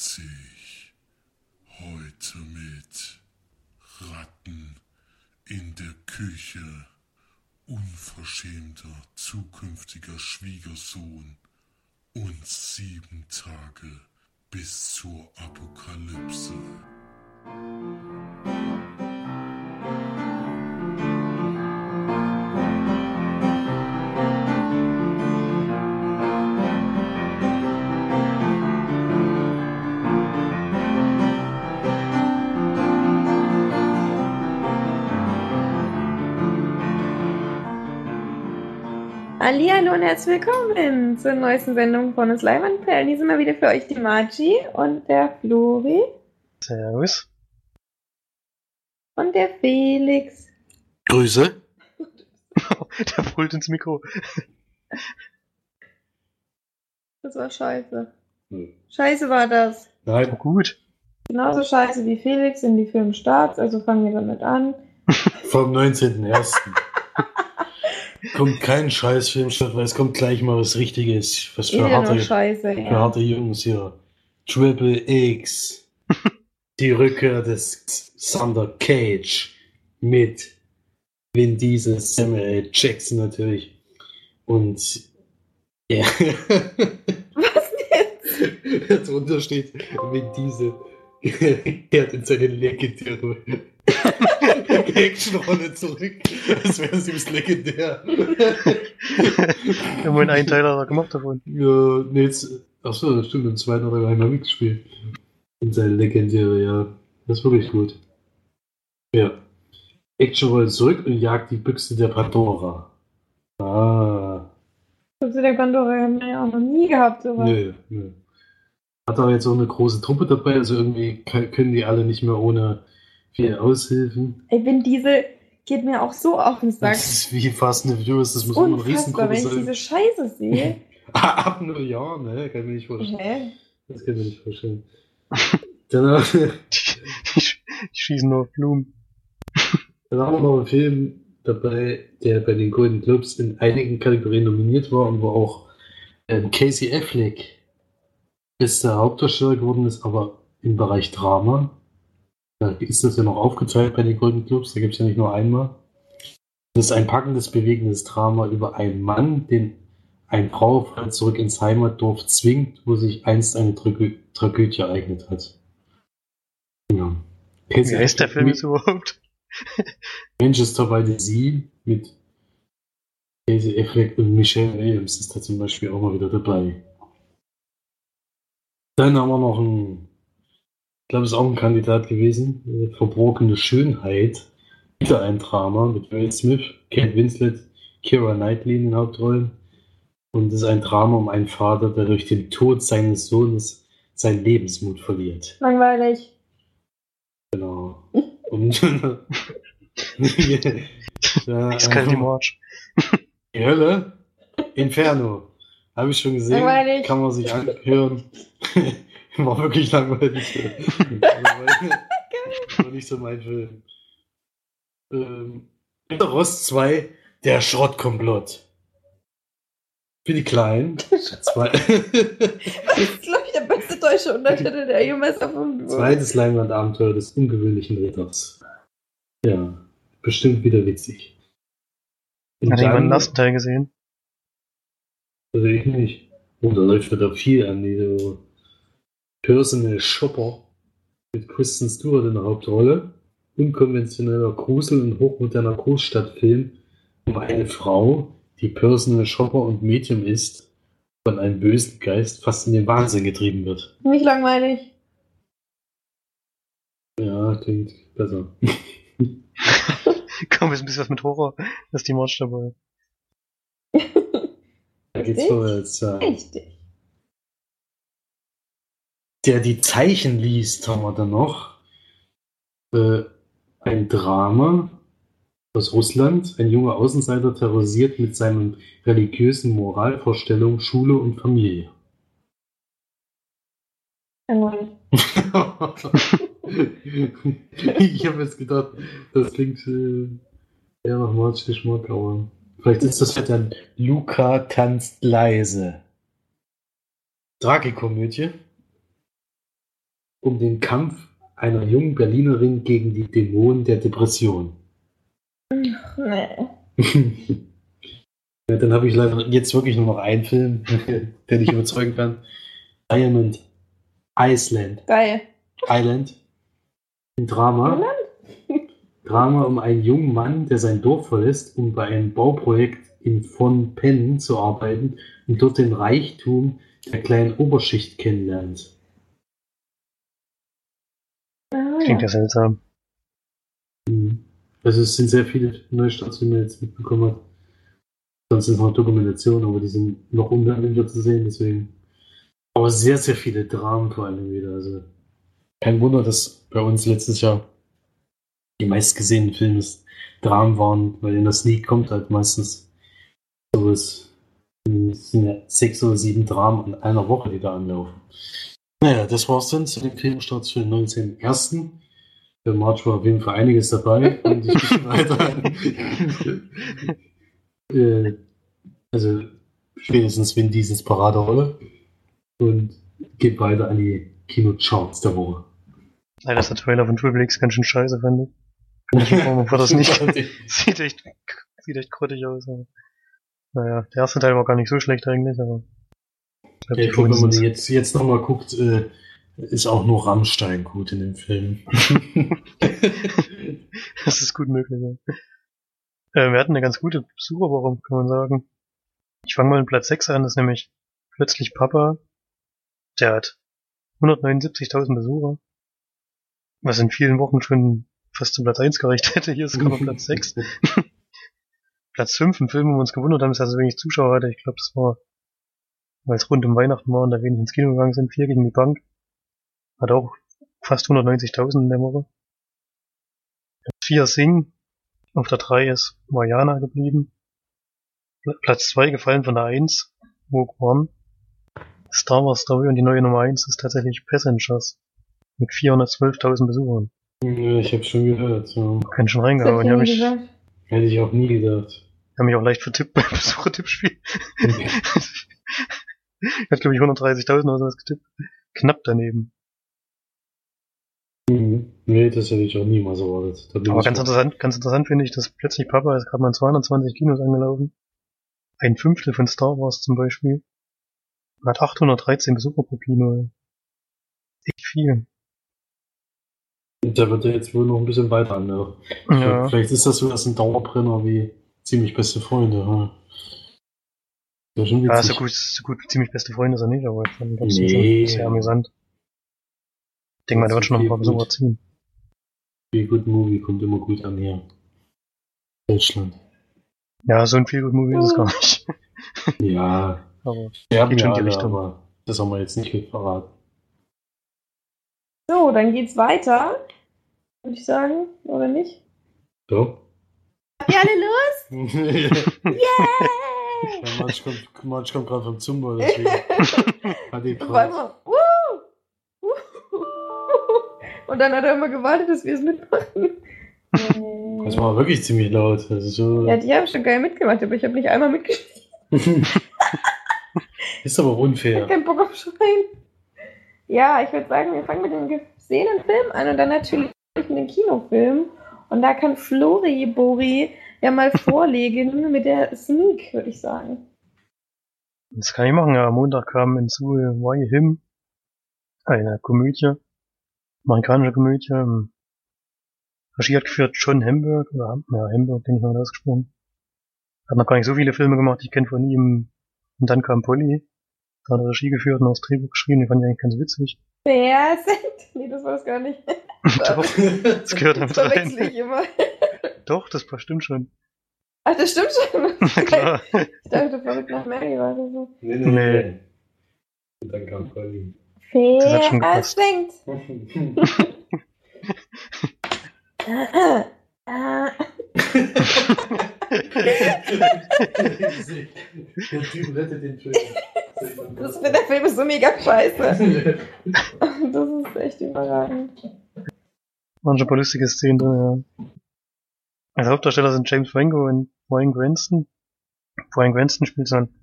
sich heute mit Ratten in der Küche, unverschämter zukünftiger Schwiegersohn und sieben Tage bis zur Apokalypse. Hallo und herzlich willkommen zur neuesten Sendung von uns Leimanperlen. Hier sind wir wieder für euch die Margie und der Flori Servus. und der Felix. Grüße. Der brüllt ins Mikro. Das war scheiße. Hm. Scheiße war das. Nein, Gut. Genauso scheiße wie Felix sind die Filmstarts, also fangen wir damit an. vom 19.01. kommt kein Scheißfilm statt, weil es kommt gleich mal was Richtiges. Was für harte, scheiße. für Ja. harte Jungs hier. Triple X. Die Rückkehr des Thunder Cage mit Vin Diesel, Samuel. Jackson natürlich. Und ja. Was jetzt? Darunter steht Vin Diesel kehrt in seine legendäre Actionrolle zurück. Das wäre süß legendär. Immerhin einen Teil hat er gemacht davon. Ja, nee, jetzt, achso, das stimmt, im zweiten hat er einmal mitgespielt. In seine legendäre, ja. Das ist wirklich gut. Ja. Action rollt zurück und jagt die Büchse der Pandora. Ah. Zu der Pandora haben wir ja auch noch nie gehabt, sowas. Nö, nö. Hat aber jetzt auch eine große Truppe dabei, also irgendwie können die alle nicht mehr ohne viel Aushilfen. Ey, Vin Diesel geht mir auch so auf den Sack. Das ist wie Fast and Furious, das muss immer Unfassbar, Riesengruppe wenn ich sein. diese Scheiße sehe. Ab null Jahren, ne? Kann ich mir nicht vorstellen. Hä? Das kann ich mir nicht vorstellen. Danach, Die, die, sch- die schießen nur auf Blumen. dann haben wir noch einen Film dabei, der bei den Golden Globes in einigen Kategorien nominiert war und wo auch ähm, Casey Affleck bester Hauptdarsteller geworden ist, aber im Bereich Drama. Da ist das ja noch aufgeteilt bei den Golden Globes, da gibt es ja nicht nur einmal. Das ist ein packendes, bewegendes Drama über einen Mann, den ein Trauerfall zurück ins Heimatdorf zwingt, wo sich einst eine Tragö Tragödie ereignet hat. Ja. Wie heißt der Film jetzt überhaupt? Manchester by the Sea mit Casey Affleck und Michelle Williams ist da zum Beispiel auch mal wieder dabei. Dann haben wir noch einen, ich glaube, es ist auch ein Kandidat gewesen, Verborgene Schönheit. Wieder ein Drama mit Will Smith, Kate Winslet, Keira Knightley in den Hauptrollen. Und es ist ein Drama um einen Vater, der durch den Tod seines Sohnes seinen Lebensmut verliert. Langweilig. Genau. Und ja, Ist kein March. Die Hölle? Inferno. Habe ich schon gesehen. Langweilig. Kann man sich anhören. War wirklich langweilig. War nicht so mein Film. Ähm, Rost 2, der Schrottkomplott. Für die Kleinen. Zwei, Das ist, glaube ich, der beste deutsche Untertitel, der jemals erfunden wurde. zweites Leinwandabenteuer des ungewöhnlichen Ritters. Ja, bestimmt wieder witzig. Hat jemand den ersten Teil gesehen? Also ich nicht. Oh, da läuft wieder viel an, diese Personal Shopper mit Kristen Stewart in der Hauptrolle. Unkonventioneller Grusel- und hochmoderner Großstadtfilm um eine Frau, die Personal Shopper und Medium ist, von einem bösen Geist fast in den Wahnsinn getrieben wird. Nicht langweilig. Ja, klingt besser. Komm, ist ein bisschen was mit Horror. Das ist die March dabei. Da geht's vorwärts. Ja. Richtig. der die Zeichen liest, haben wir dann noch. Äh, ein Drama aus Russland. Ein junger Außenseiter terrorisiert mit seinen religiösen Moralvorstellungen Schule und Familie. Ich habe jetzt gedacht, das klingt äh, eher nach March Geschmack, aber vielleicht ist das ja dann Luca tanzt leise. Tragikomödie. um den Kampf einer jungen Berlinerin gegen die Dämonen der Depression. Nee. Ja, Dann habe ich leider jetzt wirklich nur noch einen Film, der dich überzeugen kann. Diamond Iceland. Geil. Island. Ein Drama. Drama um einen jungen Mann, der sein Dorf verlässt, um bei einem Bauprojekt in Phnom Penh zu arbeiten und dort den Reichtum der kleinen Oberschicht kennenlernt. Ah, Klingt ja. seltsam. Mhm. Also es sind sehr viele Neustarts, die man jetzt mitbekommen hat. Sonst sind es noch Dokumentationen, aber die sind noch unbändiger zu sehen, deswegen. Aber sehr, sehr viele Dramen vor allem wieder. Also kein Wunder, dass bei uns letztes Jahr die meistgesehenen Filme Dramen waren, weil in der Sneak kommt halt meistens sowas. Es sind ja sechs oder sieben Dramen an einer Woche, die da anlaufen. Naja, das war's dann zu den Filmstarts für den 19.01. Für March war auf jeden Fall einiges dabei und ich bin weiter. äh, also spätestens Vin Diesels Paraderolle und geht weiter an die Kinocharts der Woche. Leider ist der Trailer von Triple X ganz schön scheiße, fand ich. War das nicht. sieht echt, sieht echt grottig aus. Aber. Naja, der erste Teil war gar nicht so schlecht eigentlich, aber. Ja, ich glaube, wenn man jetzt, jetzt nochmal guckt, äh, ist auch nur Rammstein gut in dem Film. das ist gut möglich, ja. Äh, wir hatten eine ganz gute Besucherwoche, kann man sagen. Ich fange mal mit Platz 6 an, das ist nämlich plötzlich Papa. Der hat 179.000 Besucher. Was in vielen Wochen schon fast zu Platz 1 gereicht hätte. Hier ist gerade Platz 6. Platz 5, ein Film, wo wir uns gewundert haben, dass er so wenig Zuschauer hatte. Ich glaube, das war, weil es rund um Weihnachten war und da wenig ins Kino gegangen sind. Vier gegen die Bank. Hat auch fast 190.000 in der Woche. Platz 4 Sing. Auf der 3 ist Mariana geblieben. Pl- Platz 2 gefallen von der 1. Rogue One. Star Wars Story und die neue Nummer 1 ist tatsächlich Passengers. Mit 412.000 Besuchern. Ja, ich habe schon gehört. So. Kann schon reingehauen. ich nie mich, gesagt. Hätte ich auch nie gedacht. haben mich auch leicht vertippt beim Besuchertippspiel. Hat, glaube ich, 130.000 oder sowas getippt. Knapp daneben. Mhm. Nee, das hätte ich auch niemals erwartet. Da bin Aber ich ganz interessant, ganz interessant finde ich, dass plötzlich Papa ist gerade mal in 220 Kinos angelaufen. Ein Fünftel von Star Wars zum Beispiel. Hat 813 Besucher pro Kino. Echt viel. Da wird er jetzt wohl noch ein bisschen weiter anlaufen. Ja. Vielleicht ist das so das ein Dauerbrenner wie ziemlich beste Freunde. Hm. Ist schon Ja, so gut, so gut, ziemlich beste Freunde ist er nicht, aber ich fand das Nee. sehr amüsant. Ich denke mal, der wird schon noch ein paar Besucher ziehen. Feel Good Movie kommt immer gut an hier. Deutschland. Ja, so ein viel Movie ist es gar nicht. Ja, Aber sterben Geht schon ja die alle, Richtung. aber das haben wir jetzt nicht mit verraten. So, dann geht's weiter. Würde ich sagen, oder nicht? So. Habt ihr alle Lust? ja, Yay! March kommt, March kommt gerade vom Zumba, deswegen hat die gerade. Und dann hat er immer gewartet, dass wir es mitmachen. Das war wirklich ziemlich laut. Also so. Ja, die haben schon geil mitgemacht, aber ich habe nicht einmal mitgespielt. ist aber Ich unfair. hab keinen Bock auf Schreien. Ja, ich würde sagen, wir fangen mit dem gesehenen Film an und dann natürlich mit dem Kinofilm. Und da kann Flori Bori ja mal vorlegen mit der Sneak, würde ich sagen. das kann ich machen. Ja, am Montag kam in Suhl Why Him, eine Komödie, amerikanische Komödie, ähm, Regie hat geführt John Hamburg, oder ja, Hamburg, den ich mal ausgesprochen. Hat noch gar nicht so viele Filme gemacht, die ich kenne von ihm. Und dann kam Polly, da hat er Regie geführt und auch das Drehbuch geschrieben, die fand ich eigentlich ganz witzig. Wer sind? Nee, das war es gar nicht. Doch, das gehört damit Das rein. ich immer. Doch, das stimmt schon. Ach, das stimmt schon. Na klar. Ich dachte, verrückt nach Mary war das so. Nee, Nee. Und dann kam Polly. Das hat schon. Der Typ rettet den Film. Das, der Film ist so mega scheiße. Das ist echt überragend. Waren schon ein paar lustige Szenen drin, ja. Als Hauptdarsteller sind James Franco und Brian Cranston. Brian Cranston spielt so ein,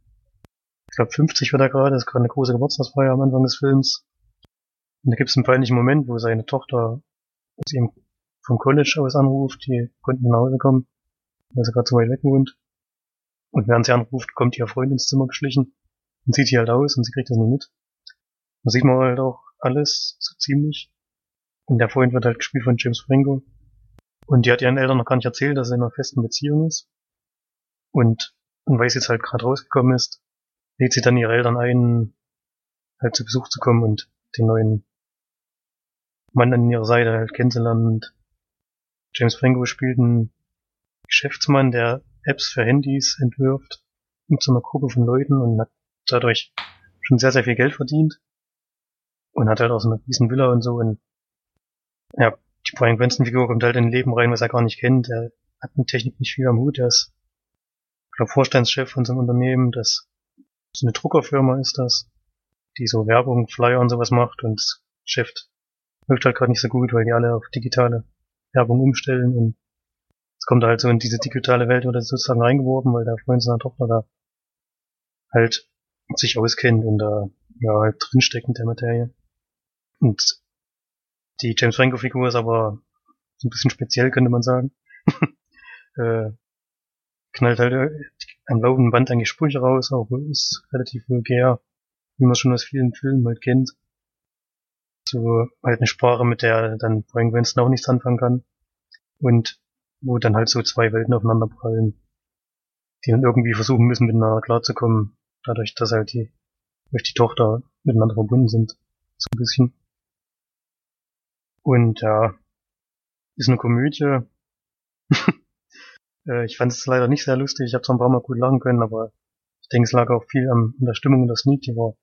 ich glaube 50 wird er gerade, ist gerade eine große Geburtstagsfeier am Anfang des Films. Und da gibt es einen peinlichen Moment, wo seine Tochter aus ihm vom College aus anruft, die konnten nach Hause kommen, weil sie gerade so weit weg wohnt. Und während sie anruft, kommt ihr Freund ins Zimmer geschlichen und sieht sie halt aus und sie kriegt das nicht mit. Da sieht man halt auch alles so ziemlich. Und der Freund wird halt gespielt von James Franco. Und die hat ihren Eltern noch gar nicht erzählt, dass er in einer festen Beziehung ist. Und, und weil sie jetzt halt gerade rausgekommen ist, lädt sie dann ihre Eltern ein, halt zu Besuch zu kommen und den neuen Mann an ihrer Seite halt kennenzulernen. Und James Franco spielt einen Geschäftsmann, der Apps für Handys entwirft mit so einer Gruppe von Leuten und hat dadurch schon sehr, sehr viel Geld verdient. Und hat halt auch so eine riesen Villa und so. Und ja, die Brian Cranston-Figur kommt halt in ein Leben rein, was er gar nicht kennt. Er hat mit Technik nicht viel am Hut. Er ist, glaube, Vorstandschef von so einem Unternehmen, das so eine Druckerfirma ist das, die so Werbung, Flyer und sowas macht und Geschäft läuft halt gerade nicht so gut, weil die alle auf digitale Werbung umstellen und es kommt halt so in diese digitale Welt oder sozusagen reingeworfen, weil der Freund seiner Tochter da halt sich auskennt und da ja halt drinsteckt in der Materie. Und die James Franco Figur ist aber so ein bisschen speziell, könnte man sagen. äh, knallt halt äh, am laufenden Band eigentlich Sprüche raus, auch ist relativ vulgär, wie man schon aus vielen Filmen halt kennt. So halt eine Sprache, mit der dann Brian Winston auch nichts anfangen kann. Und wo dann halt so zwei Welten aufeinander prallen, die dann irgendwie versuchen müssen, miteinander klarzukommen, dadurch, dass halt die, durch die Tochter miteinander verbunden sind. So ein bisschen. Und ja, ist eine Komödie. Äh, ich fand es leider nicht sehr lustig. Ich habe zwar ein paar Mal gut lachen können, aber ich denke, es lag auch viel an, der Stimmung in das Lied. Die war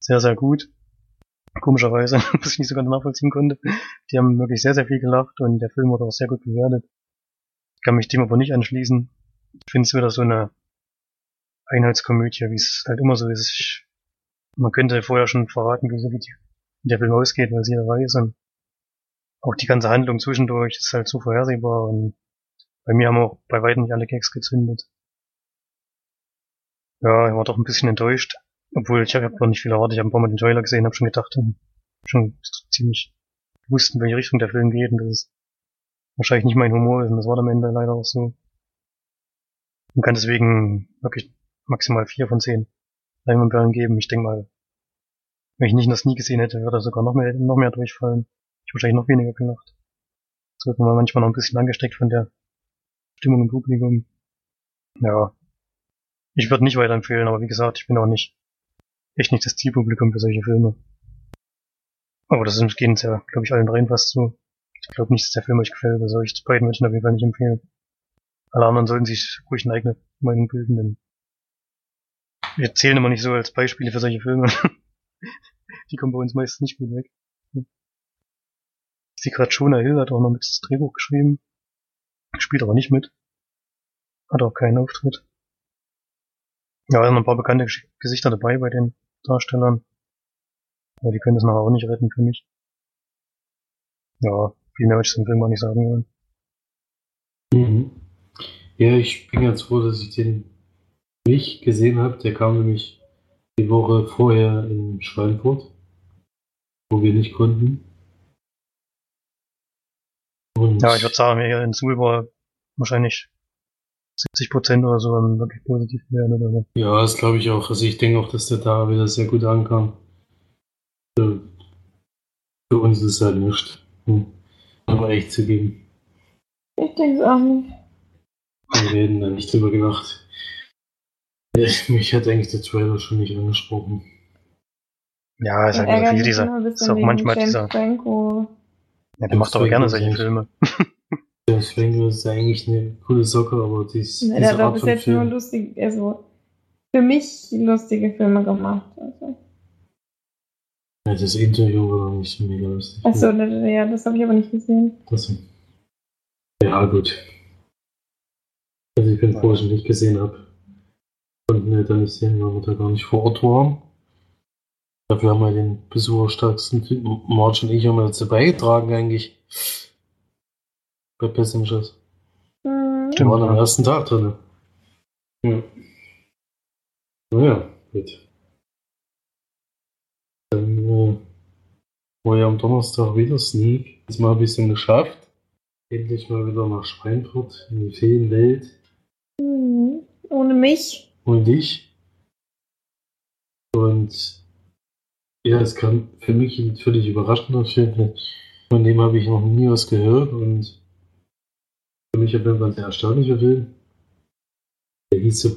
sehr, sehr gut. Komischerweise, was ich nicht so ganz nachvollziehen konnte. Die haben wirklich sehr, sehr viel gelacht und der Film wurde auch sehr gut bewertet. Ich kann mich dem aber nicht anschließen. Ich finde es wieder so eine Einheitskomödie, wie es halt immer so ist. Ich, man könnte vorher schon verraten, wie, wie der Film ausgeht, weil es jeder weiß. Und auch die ganze Handlung zwischendurch ist halt so vorhersehbar und bei mir haben auch bei weitem nicht alle Gags gezündet. Ja, ich war doch ein bisschen enttäuscht. Obwohl, ich habe noch nicht viel erwartet. Ich habe ein paar Mal den Trailer gesehen, habe schon gedacht, schon ziemlich gewusst, in welche Richtung der Film geht. Und das ist wahrscheinlich nicht mein Humor ist. Und das war am Ende leider auch so. Und kann deswegen wirklich maximal vier von zehn Leinwandperlen geben. Ich denke mal, wenn ich nicht das nie gesehen hätte, würde er sogar noch mehr, noch mehr durchfallen. Ich wahrscheinlich noch weniger gelacht. Das wird man manchmal noch ein bisschen angesteckt von der Stimmung im Publikum. Ja. Ich würde nicht weiterempfehlen, aber wie gesagt, ich bin auch nicht, echt nicht das Zielpublikum für solche Filme. Aber das ist, geht uns ja, glaube ich, allen dreien fast so. Ich glaube nicht, dass der Film euch gefällt, also ich beiden Menschen auf jeden Fall nicht empfehlen. Alle anderen sollten sich ruhig eine eigene Meinung bilden, denn wir zählen immer nicht so als Beispiele für solche Filme. Die kommen bei uns meistens nicht gut weg. Gerade, Jonah Hill hat auch noch mit das Drehbuch geschrieben. Spielt aber nicht mit. Hat auch keinen Auftritt. Ja, sind ein paar bekannte Gesichter dabei bei den Darstellern. Aber die können das nachher auch nicht retten für mich. Ja, viel mehr möchte ich zum Film auch nicht sagen wollen. Mhm. Ja, ich bin ganz froh, dass ich den nicht gesehen habe. Der kam nämlich die Woche vorher in Schweinfurt, wo wir nicht konnten. Und ja, ich würde sagen, hier in Suhl war wahrscheinlich 70 Prozent oder so haben wirklich positiv werden oder so. Ja, das glaube ich auch. Also ich denke auch, dass der da wieder sehr gut ankam. Für, für uns ist es halt nichts. Hm. Aber echt zu geben. Ich denke es auch nicht. Wir reden da nicht drüber gelacht. Mich hat eigentlich der Trailer schon nicht angesprochen. Ja, ist halt viel dieser. Ist auch manchmal dieser. Franco. Ja, der macht aber gerne solche Filme. James Franco ist eigentlich eine coole Socke, aber die ist. Ja, der hat doch bis jetzt Film. nur lustige, also für mich lustige Filme gemacht. Also. Ja, das Interview war noch nicht so mega lustig. Achso, ne, ja, das habe ich aber nicht gesehen. Das, ja, gut. Also ich bin froh, dass ich ihn nicht gesehen habe. Konnten wir da nicht sehen, weil wir da gar nicht vor Ort waren. Dafür haben wir den besucherstärksten Film. Marge und ich haben dazu beigetragen eigentlich. Bei Passengers. Mhm. Wir waren am ersten Tag drin. Ja. Naja, gut. Dann äh, war ja am Donnerstag wieder Sneak. Ist mal ein bisschen geschafft. Endlich mal wieder nach Schweinfurt in die Feenwelt. Mhm. Ohne mich. Und dich. Und ja, es kam für mich ein völlig überraschender Film. Von dem habe ich noch nie was gehört und für mich auf jeden Fall ein sehr erstaunlicher Film. Der hieß ein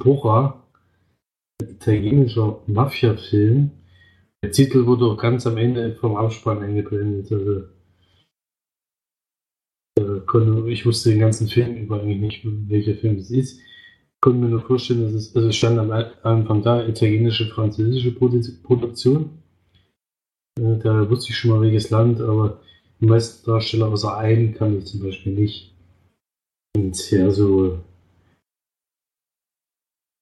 italienischer Mafia-Film. Der Titel wurde auch ganz am Ende vom Abspann eingeblendet. Also, äh, ich wusste den ganzen Film über eigentlich nicht, welcher Film es ist. Ich konnte mir nur vorstellen, dass es, also stand am Anfang da, italienische, französische Produ- Produktion. Da wusste ich schon mal welches Land, aber die meisten Darsteller außer einen kann ich zum Beispiel nicht. Und ja, so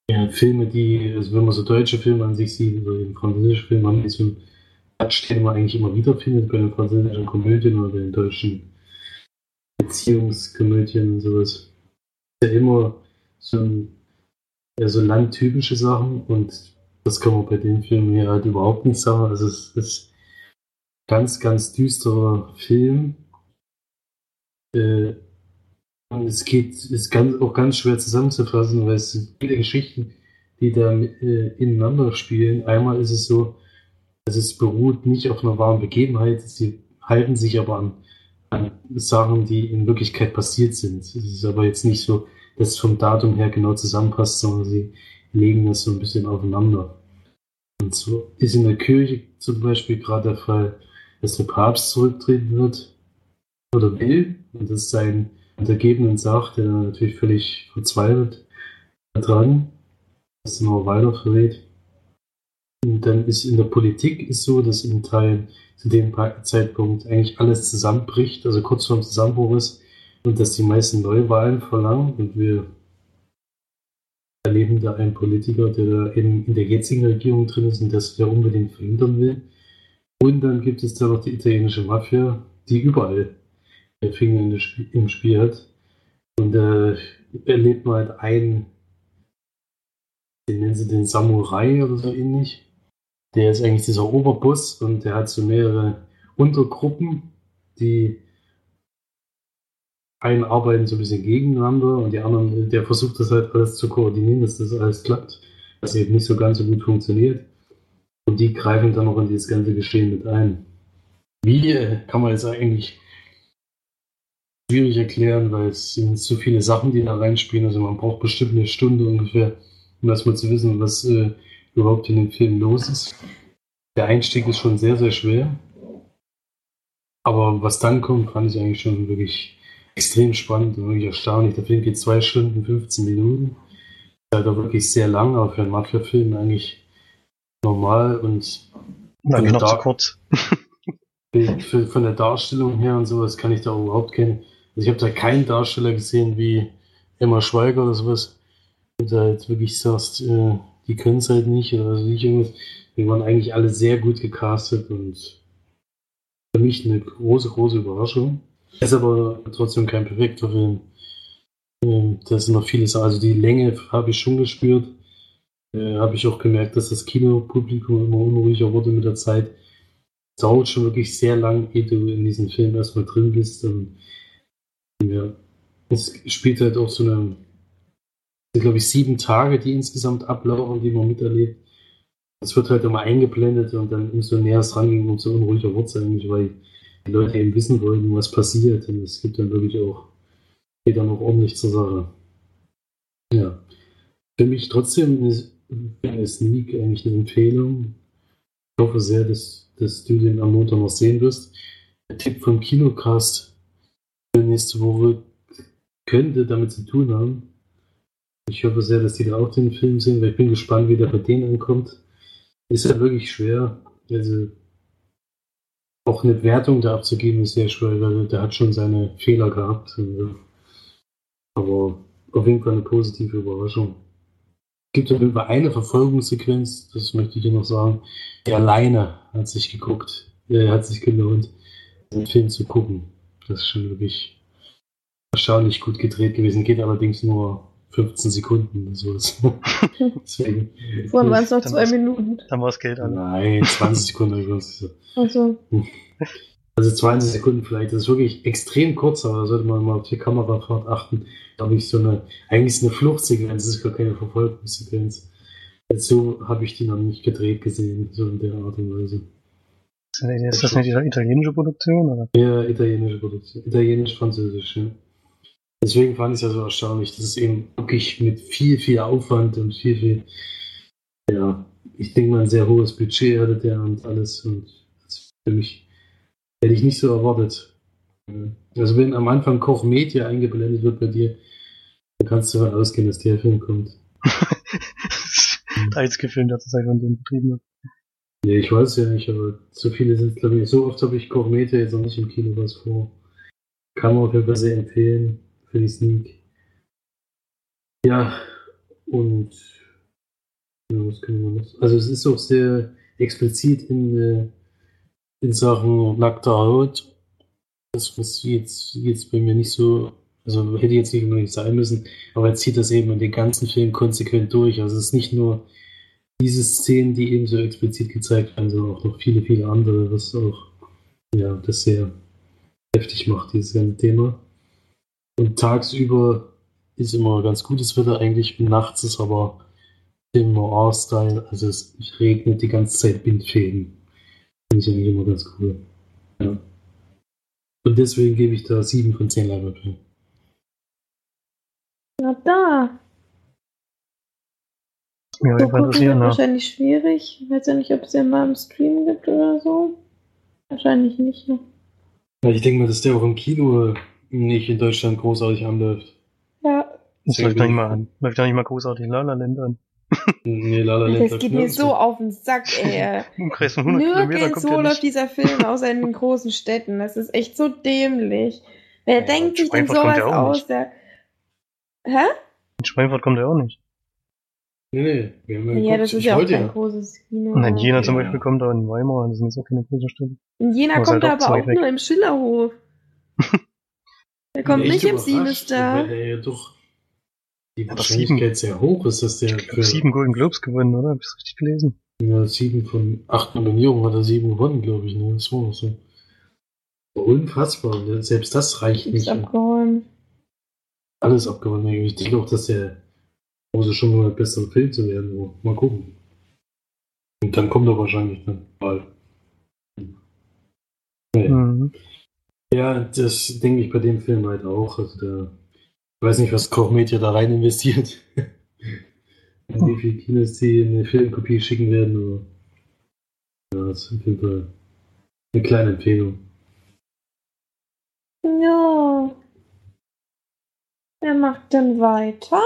ja, Filme, die, also wenn man so deutsche Filme an sich sieht, oder eben französische Filme, haben die so einen Touch, den man eigentlich immer wiederfindet bei den französischen Komödien oder den deutschen Beziehungskomödien und sowas. Ist ja immer so, ein, ja, so landtypische Sachen und das kann man bei den Filmen hier halt überhaupt nicht sagen. Also es ist ganz, ganz düsterer Film. Äh, und es geht, ist ganz, auch ganz schwer zusammenzufassen, weil es viele Geschichten, die da äh, ineinander spielen. Einmal ist es so, dass es beruht nicht auf einer wahren Begebenheit, sie halten sich aber an, an Sachen, die in Wirklichkeit passiert sind. Es ist aber jetzt nicht so, dass es vom Datum her genau zusammenpasst, sondern sie legen das so ein bisschen aufeinander. Und so ist in der Kirche zum Beispiel gerade der Fall, dass der Papst zurücktreten wird oder will und das seinen Untergebenen sagt, der natürlich völlig verzweifelt dran, das immer weiter verrät. Und dann ist in der Politik ist so, dass in Teilen zu dem Zeitpunkt eigentlich alles zusammenbricht, also kurz vorm Zusammenbruch ist und dass die meisten Neuwahlen verlangen und wir erleben da einen Politiker, der da in, in der jetzigen Regierung drin ist und das der unbedingt verhindern will. Und dann gibt es da noch die italienische Mafia, die überall den Finger Spiel, im Spiel hat. Und äh, erlebt man halt einen, den nennen sie den Samurai oder so ähnlich. Der ist eigentlich dieser Oberboss und der hat so mehrere Untergruppen, die einen arbeiten so ein bisschen gegeneinander und die anderen, der versucht das halt alles zu koordinieren, dass das alles klappt, was eben nicht so ganz so gut funktioniert. Die greifen dann noch in dieses ganze Geschehen mit ein. Wie äh, kann man jetzt eigentlich schwierig erklären, weil es sind so viele Sachen, die da reinspielen. Also man braucht bestimmt eine Stunde ungefähr, um erstmal zu wissen, was äh, überhaupt in dem Film los ist. Der Einstieg ist schon sehr, sehr schwer. Aber was dann kommt, fand ich eigentlich schon wirklich extrem spannend und wirklich erstaunlich. Der Film geht zwei Stunden, 15 Minuten. Ist halt auch wirklich sehr lang, aber für einen Mafia-Film eigentlich normal und Na, da- zu kurz. von der Darstellung her und sowas kann ich da überhaupt keinen. Also ich habe da keinen Darsteller gesehen wie Emma Schweiger oder sowas. Und da jetzt wirklich sagst, äh, die können es halt nicht oder so nicht irgendwas. Die waren eigentlich alle sehr gut gecastet und für mich eine große, große Überraschung. Ist aber trotzdem kein perfekter Film. Ähm, da sind noch viele Sachen. Also die Länge habe ich schon gespürt. Äh, habe ich auch gemerkt, dass das Kinopublikum immer unruhiger wurde mit der Zeit es dauert schon wirklich sehr lang, ehe du in diesem Film erstmal drin bist. Und, ja, es spielt halt auch so eine, sind, glaube ich, sieben Tage, die insgesamt ablaufen, die man miterlebt. Es wird halt immer eingeblendet und dann umso näher es ranging, umso unruhiger wird es eigentlich, weil die Leute eben wissen wollten, was passiert. Und es gibt dann wirklich auch, geht dann auch ordentlich zur Sache. Ja. Für mich trotzdem ist eine Sneak eigentlich eine Empfehlung. Ich hoffe sehr, dass, dass du den am Montag noch sehen wirst. Der Tipp vom Kinocast für nächste Woche könnte damit zu tun haben. Ich hoffe sehr, dass die da auch den Film sehen, weil ich bin gespannt, wie der bei denen ankommt. Ist ja wirklich schwer. Also auch eine Wertung da abzugeben ist sehr schwer, weil der hat schon seine Fehler gehabt. Also, Aber auf jeden Fall eine positive Überraschung. Es gibt auf jeden Fall eine Verfolgungssequenz, das möchte ich hier noch sagen. Der alleine hat sich geguckt. Er hat sich gelohnt, den Film zu gucken. Das ist schon wirklich erstaunlich gut gedreht gewesen. Geht allerdings nur 15 Sekunden oder sowas. Deswegen. Vorhin waren es noch zwei Minuten. Dann war das Geld alle. Nein, 20 Sekunden. Also, Also 20 Sekunden vielleicht. Das ist wirklich extrem kurz, aber da sollte man mal auf die Kamerafahrt achten. Glaube ich, so eine, eigentlich ist eine Fluchtsequenz, das ist gar keine Verfolgungssequenz. Jetzt so habe ich die noch nicht gedreht gesehen, so in der Art und Weise. Ist das nicht die italienische Produktion? Oder? Ja, italienische Produktion. Italienisch-französisch, ja. Deswegen fand ich es ja so erstaunlich, dass es eben wirklich mit viel, viel Aufwand und viel, viel, ja, ich denke mal, ein sehr hohes Budget hatte der und alles. Und für mich hätte ich nicht so erwartet. Also wenn am Anfang Koch Media eingeblendet wird bei dir, dann kannst du davon ausgehen, dass der Film kommt. der einzige Film, der zurzeit von denen betrieben wird. Nee, ich weiß ja nicht, aber so viele sind glaube ich, so oft habe ich Koch Media jetzt noch nicht im Kino was vor. Kann man auf jeden Fall sehr empfehlen für die Sneak. Ja, und ja, was können wir noch? Also es ist auch sehr explizit in, äh, in Sachen nackter Haut. Das, was jetzt, jetzt bei mir nicht so, also hätte jetzt nicht unbedingt sein müssen, aber er zieht das eben in den ganzen Film konsequent durch. Also es ist nicht nur diese Szenen, die eben so explizit gezeigt werden, sondern auch noch viele, viele andere, was auch ja, das sehr heftig macht, dieses ganze Thema. Und tagsüber ist immer ganz gutes Wetter eigentlich, nachts ist aber im Noir-Style, also es regnet die ganze Zeit Bindfäden. Finde ich eigentlich immer ganz cool. Ja. Und deswegen gebe ich da 7 von 10 Leinwandperlen. na da. Ja, So ich gucken wird wahrscheinlich schwierig. Ich weiß ja nicht, ob es den mal im Stream gibt oder so. Wahrscheinlich nicht. Ne? Ja, ich denke mal, dass der auch im Kino nicht in Deutschland großartig anläuft. Ja, Das läuft gar nicht mal an. Läuft gar nicht mal großartig La La Land an. Nee, La La Land das geht mir nirgends. so auf den Sack, ey. Umkreis von 100 Kilometer kommt Nirgendwo der läuft nicht. dieser Film außer in den großen Städten. Das ist echt so dämlich. Wer Ja, denkt sich denn sowas ja aus? nicht. Der... Hä? In Schweinfurt kommt er auch nicht. Nee, nee. Wir haben ja, Ja, das ist ich ja auch kein großes Kino. Und in Jena zum Ja. Beispiel kommt er in Weimar, das sind jetzt auch keine große Städte. In Jena kommt halt er aber auch weg. nur im Schillerhof. Der kommt nicht im Sinister. Er ja doch die Wahrscheinlichkeit sehr hoch ist, dass der Ich glaube, sieben Golden Globes gewonnen, oder? Hab ich das richtig gelesen? Ja, sieben von acht Nominierungen hat er sieben gewonnen, glaube ich. Ne? Das war noch so. Unfassbar. Selbst das reicht Ist nicht. abgeräumt. Alles abgewonnen. Ich denke auch, dass der also schon mal bester Film zu werden. Aber Mal gucken. Und dann kommt er wahrscheinlich dann bald. Naja. Mhm. Ja, das denke ich bei dem Film halt auch. Also der, ich weiß nicht, was Koch Media da rein investiert. In wie viele Kinos die eine Filmkopie schicken werden. Aber ja, das ist auf jeden Fall eine kleine Empfehlung. Ja. Wer macht denn weiter?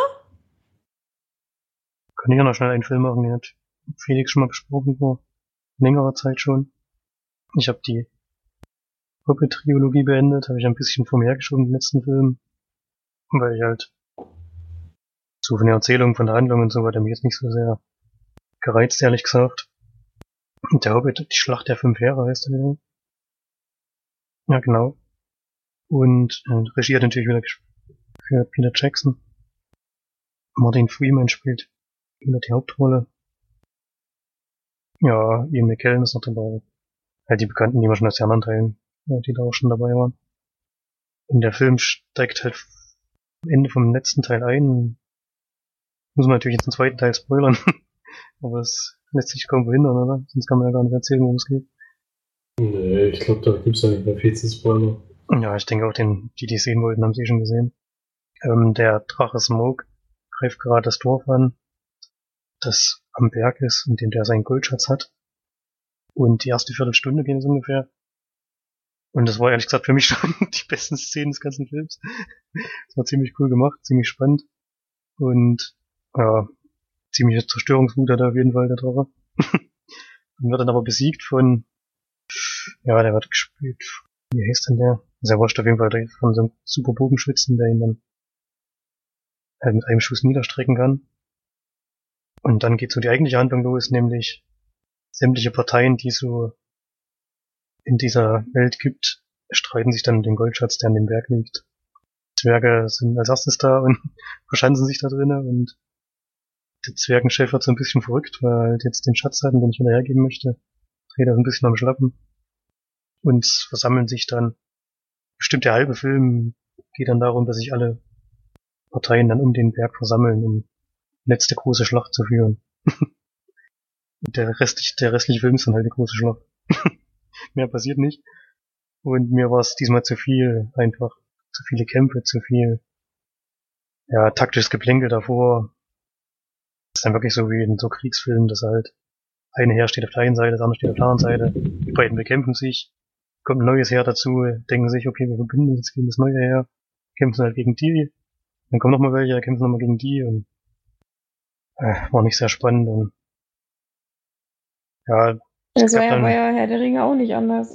Kann ich ja noch schnell einen Film machen, den hat Felix schon mal besprochen vor längerer Zeit schon. Ich habe die Hobbit-Trilogie beendet, habe ich ein bisschen vor mir hergeschoben, den letzten Film. Weil ich halt so von der Erzählung, von der Handlung und so weiter mich jetzt nicht so sehr gereizt, ehrlich gesagt. Und der Hobbit, die Schlacht der fünf Heere heißt der wieder. Ja, genau. Und, und Regie hat natürlich wieder für Peter Jackson. Martin Freeman spielt wieder die Hauptrolle. Ja, Ian McKellen ist noch dabei. Halt die Bekannten, die wir schon aus den anderen Teilen, ja, die da auch schon dabei waren. Und der Film steigt halt Ende vom letzten Teil ein. Muss man natürlich jetzt den zweiten Teil spoilern. Aber es lässt sich kaum verhindern, oder? Sonst kann man ja gar nicht erzählen, worum es geht. Nee, ich glaube, da gibt es ja nicht mehr viel zu spoilern. Ja, ich denke auch, den, die, die es sehen wollten, haben sie schon gesehen. Ähm, der Drache Smoke greift gerade das Dorf an, das am Berg ist, in dem der seinen Goldschatz hat. Und die erste Viertelstunde geht es ungefähr. Und das war ehrlich gesagt für mich schon die besten Szenen des ganzen Films. Das war ziemlich cool gemacht, ziemlich spannend. Und ja, ziemliche Zerstörungswut hat er auf jeden Fall, der Drache. Und wird dann aber besiegt von, ja, der wird gespielt. Wie heißt denn der? Sehr wurscht auf jeden Fall von so einem super Bogenschützen, der ihn dann halt mit einem Schuss niederstrecken kann. Und dann geht so die eigentliche Handlung los, nämlich sämtliche Parteien, die so in dieser Welt gibt, streiten sich dann den Goldschatz, der an dem Berg liegt. Zwerge sind als erstes da und verschanzen sich da drinnen und der Zwergenchef wird so ein bisschen verrückt, weil er halt jetzt den Schatz hat, den ich wieder hergeben möchte. Dreht er so ein bisschen am Schlappen. Und versammeln sich dann. Bestimmt der halbe Film geht dann darum, dass sich alle Parteien dann um den Berg versammeln, um letzte große Schlacht zu führen. Und der restliche, der restliche Film ist dann halt eine große Schlacht. Mehr passiert nicht. Und mir war es diesmal zu viel, einfach zu viele Kämpfe, zu viel ja, taktisches Geplänkel davor. Das ist dann wirklich so wie in so Kriegsfilmen, dass halt eine Heer steht auf der einen Seite, das andere steht auf der anderen Seite. Die beiden bekämpfen sich, kommt ein neues Heer dazu, denken sich, okay, wir verbünden uns gegen das neue Heer, kämpfen halt gegen die. Dann kommen nochmal welche, kämpfen nochmal gegen die und äh, war nicht sehr spannend und ja, Das gab war ja dann- bei Herr der Ringe auch nicht anders.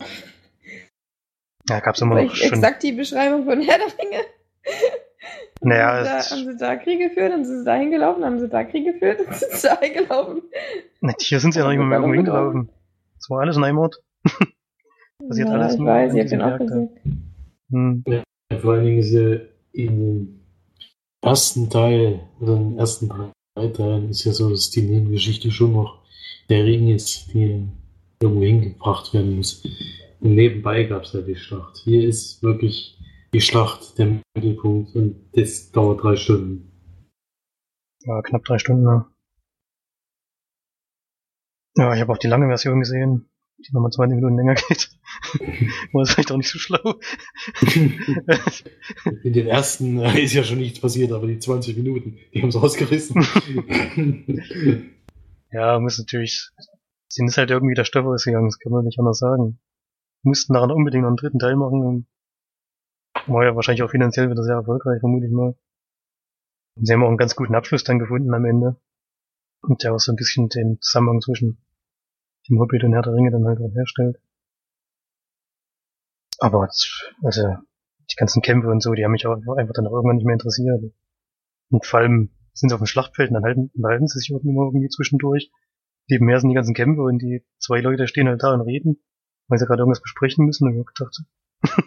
ja, gab's immer War noch ich schon. exakt die Beschreibung von Herr der Ringe. Naja, haben, sie da, es- haben sie da Krieg geführt, dann sind sie da hingelaufen, haben sie da Krieg geführt, dann sind sie da hingelaufen. Na, Hier sind sie ja noch nicht mal mehr irgendwo hingelaufen. Es war alles in einem Ort. Passiert ja, alles ich nur weiß, in ich hab diesem den auch gesehen. Hm. Ja, vor allen Dingen ist ja im ersten Teil oder in den ersten drei Teilen ist ja so, dass die Nebengeschichte schon noch der Ring ist, die irgendwo hingebracht werden muss. Und nebenbei gab es ja die Schlacht. Hier ist wirklich die Schlacht der Mittelpunkt und das dauert drei Stunden. Ja, knapp drei Stunden. Ja, ja ich habe auch die lange Version gesehen, die nochmal 20 Minuten länger geht. War das vielleicht auch nicht so schlau. In den ersten ist ja schon nichts passiert, aber die 20 Minuten, die haben es rausgerissen. ja, muss natürlich, sind ist halt irgendwie der Stoff ausgegangen, das kann man nicht anders sagen. Mussten daran unbedingt noch einen dritten Teil machen war ja wahrscheinlich auch finanziell wieder sehr erfolgreich, vermute ich mal. Und sie haben auch einen ganz guten Abschluss dann gefunden am Ende. Und der auch so ein bisschen den Zusammenhang zwischen dem Hobbit und Herr der Ringe dann halt auch herstellt. Aber, also, die ganzen Kämpfe und so, die haben mich auch einfach dann auch irgendwann nicht mehr interessiert. Und vor allem sind sie auf dem Schlachtfeld und dann halten, unterhalten sie sich irgendwie mal irgendwie zwischendurch. Nebenher sind die ganzen Kämpfe und die zwei Leute stehen halt da und reden, weil sie gerade irgendwas besprechen müssen. Und ich gedacht,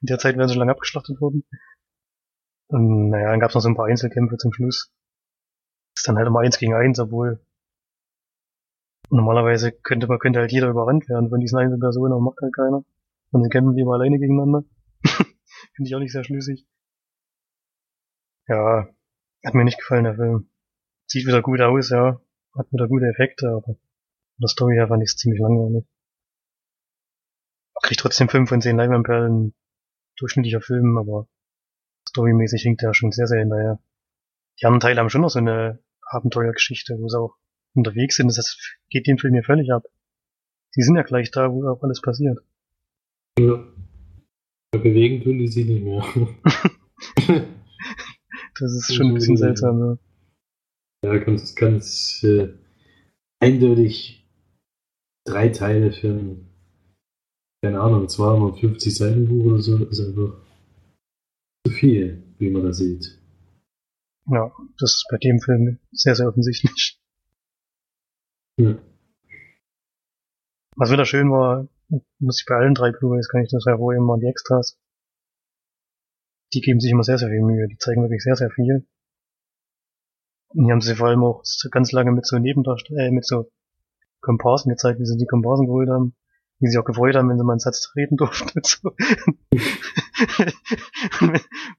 in der Zeit wären sie schon lange abgeschlachtet worden. Und naja, dann gab es noch so ein paar Einzelkämpfe zum Schluss. ist dann halt immer eins gegen eins, obwohl normalerweise könnte man könnte halt jeder überrannt werden von diesen einzelnen Personen, aber macht halt keiner. Und sie kämpfen lieber alleine gegeneinander. Finde ich auch nicht sehr schlüssig. Ja, hat mir nicht gefallen, der Film. Sieht wieder gut aus, ja. Hat wieder gute Effekte, aber von der Story her fand ich es ziemlich langweilig. Kriegt trotzdem 5 von 10 Leinwandperlen. Durchschnittlicher Film, aber storymäßig hinkt er schon sehr, sehr hinterher. Die anderen Teile haben schon noch so eine Abenteuergeschichte, wo sie auch unterwegs sind. Das geht den Film hier völlig ab. Die sind ja gleich da, wo auch alles passiert. Ja. Bewegen tun die sich nicht mehr. Das ist schon ein bisschen seltsam, ja. Ja, ganz, ganz äh, eindeutig drei Teile für ein, keine Ahnung, 250 Seiten Buch oder so, ist einfach zu viel, wie man das sieht. Ja, das ist bei dem Film sehr, sehr offensichtlich. Ja. Was wieder schön war, muss ich bei allen drei Blu-rays, kann ich das hervorheben, waren die Extras. Die geben sich immer sehr, sehr viel Mühe. Die zeigen wirklich sehr, sehr viel. Und die haben sie vor allem auch ganz lange mit so Nebendarstellern, äh, mit so Komparsen gezeigt, wie sie die Komparsen geholt haben. Wie sie auch gefreut haben, wenn sie mal einen Satz reden durften und so.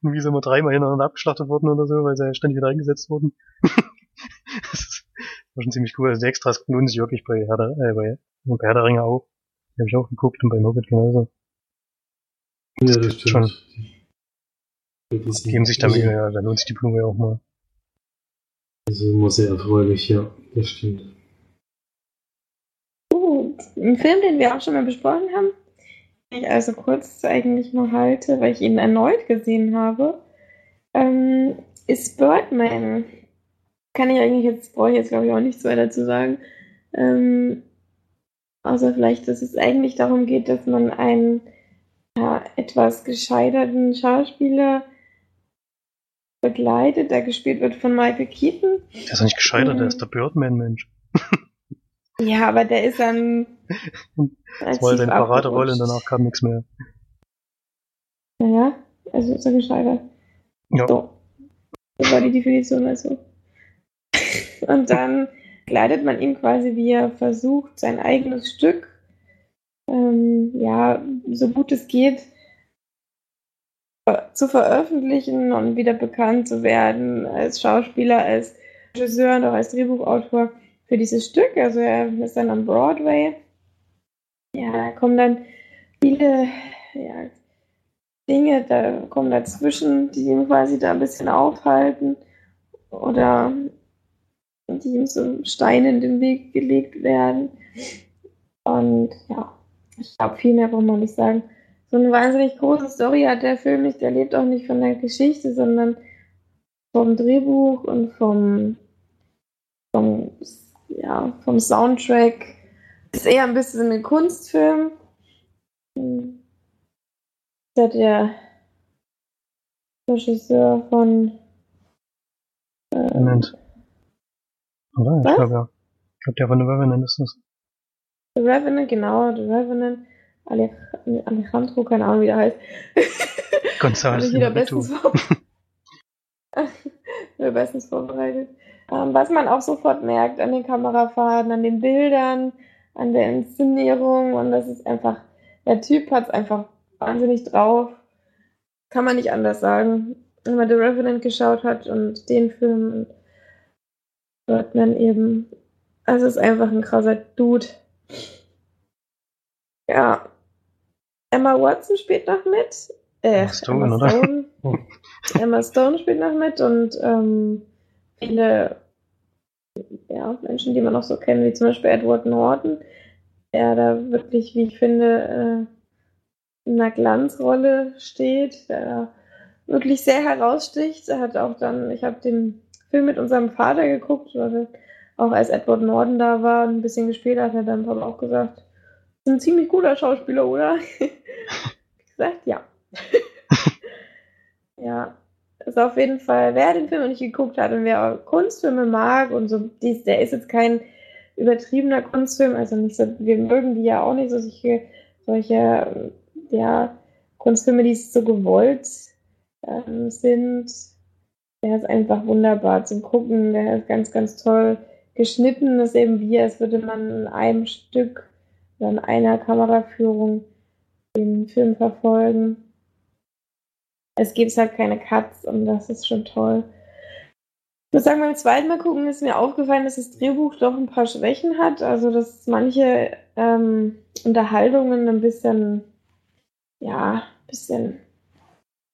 und wie sie immer dreimal hintereinander abgeschlachtet wurden oder so, weil sie ständig wieder eingesetzt wurden. das ist, war schon ziemlich cool. Also die Extras lohnen sich wirklich bei Herr der, äh, bei, bei Herr der Ringe auch. Die habe ich auch geguckt und bei Hobbit genauso. Ja, das stimmt. schon. Die Geben sich da Mühe, ja, da lohnt sich die Blu-ray auch mal. Also immer sehr erfreulich, ja, das stimmt. Gut. Ein Film, den wir auch schon mal besprochen haben, den ich also kurz eigentlich nur halte, weil ich ihn erneut gesehen habe, ähm, ist Birdman. Kann ich eigentlich jetzt, brauche ich jetzt glaube ich auch nichts weiter zu sagen. Ähm, außer vielleicht, dass es eigentlich darum geht, dass man einen ja, etwas gescheiterten Schauspieler begleitet, der gespielt wird von Michael Keaton. Der ist doch nicht gescheitert, der ist der Birdman-Mensch. Ja, aber der ist dann. Das war seine Paraderolle und danach kam nichts mehr. Naja, also ist er gescheitert. Ja. So. Das war die Definition also. Und dann leitet man ihm quasi, wie er versucht, sein eigenes Stück, ähm, ja, so gut es geht, zu veröffentlichen und wieder bekannt zu werden als Schauspieler, als Regisseur und auch als Drehbuchautor für dieses Stück. Also er ist dann am Broadway. Ja, da kommen dann viele ja, Dinge, da kommen dazwischen, die ihn quasi da ein bisschen aufhalten oder die ihm so Steine in den Weg gelegt werden. Und ja, ich glaube, viel mehr braucht man nicht sagen. So eine wahnsinnig große Story hat der Film nicht. Der lebt auch nicht von der Geschichte, sondern vom Drehbuch und vom, vom, ja, vom Soundtrack. Ist eher ein bisschen ein Kunstfilm. Da hat der Regisseur von äh, Moment. Oder? Ich glaube ja. Ich glaube, der von The Revenant ist das. The Revenant, genau, The Revenant. Alej Alejandro, keine Ahnung, wie der heißt. González wieder bestens, bestens vorbereitet. Ähm, was man auch sofort merkt an den Kamerafahrten, an den Bildern, an der Inszenierung und das ist einfach, der Typ hat es einfach wahnsinnig drauf. Kann man nicht anders sagen. Wenn man The Revenant geschaut hat und den Film, hört man eben, also es ist einfach ein krasser Dude. Ja. Emma Watson spielt noch mit. Äh, Emma Stone, Emma oder? Stone. Oh. Emma Stone spielt noch mit und ähm, viele ja, Menschen, die man noch so kennt, wie zum Beispiel Edward Norton, der da wirklich, wie ich finde, äh, in einer Glanzrolle steht, der da wirklich sehr heraussticht. Er hat auch dann, ich habe den Film mit unserem Vater geguckt, weil wir auch als Edward Norton da war und ein bisschen gespielt hat, hat er dann auch gesagt, ist ein ziemlich cooler Schauspieler, oder? ich gesagt, ja. ja, ist auf jeden Fall, wer den Film noch nicht geguckt hat und wer Kunstfilme mag und so, der ist jetzt kein übertriebener Kunstfilm, also nicht so, wir mögen die ja auch nicht so solche, solche ja, Kunstfilme, die so gewollt ähm, sind. Der ist einfach wunderbar zum Gucken, der ist ganz, ganz toll geschnitten, das ist eben wie, als würde man in einem Stück in einer Kameraführung den Film verfolgen. Es gibt halt keine Cuts und das ist schon toll. Ich muss sagen, beim zweiten Mal gucken ist mir aufgefallen, dass das Drehbuch doch ein paar Schwächen hat. Also, dass manche ähm, Unterhaltungen ein bisschen, ja, ein bisschen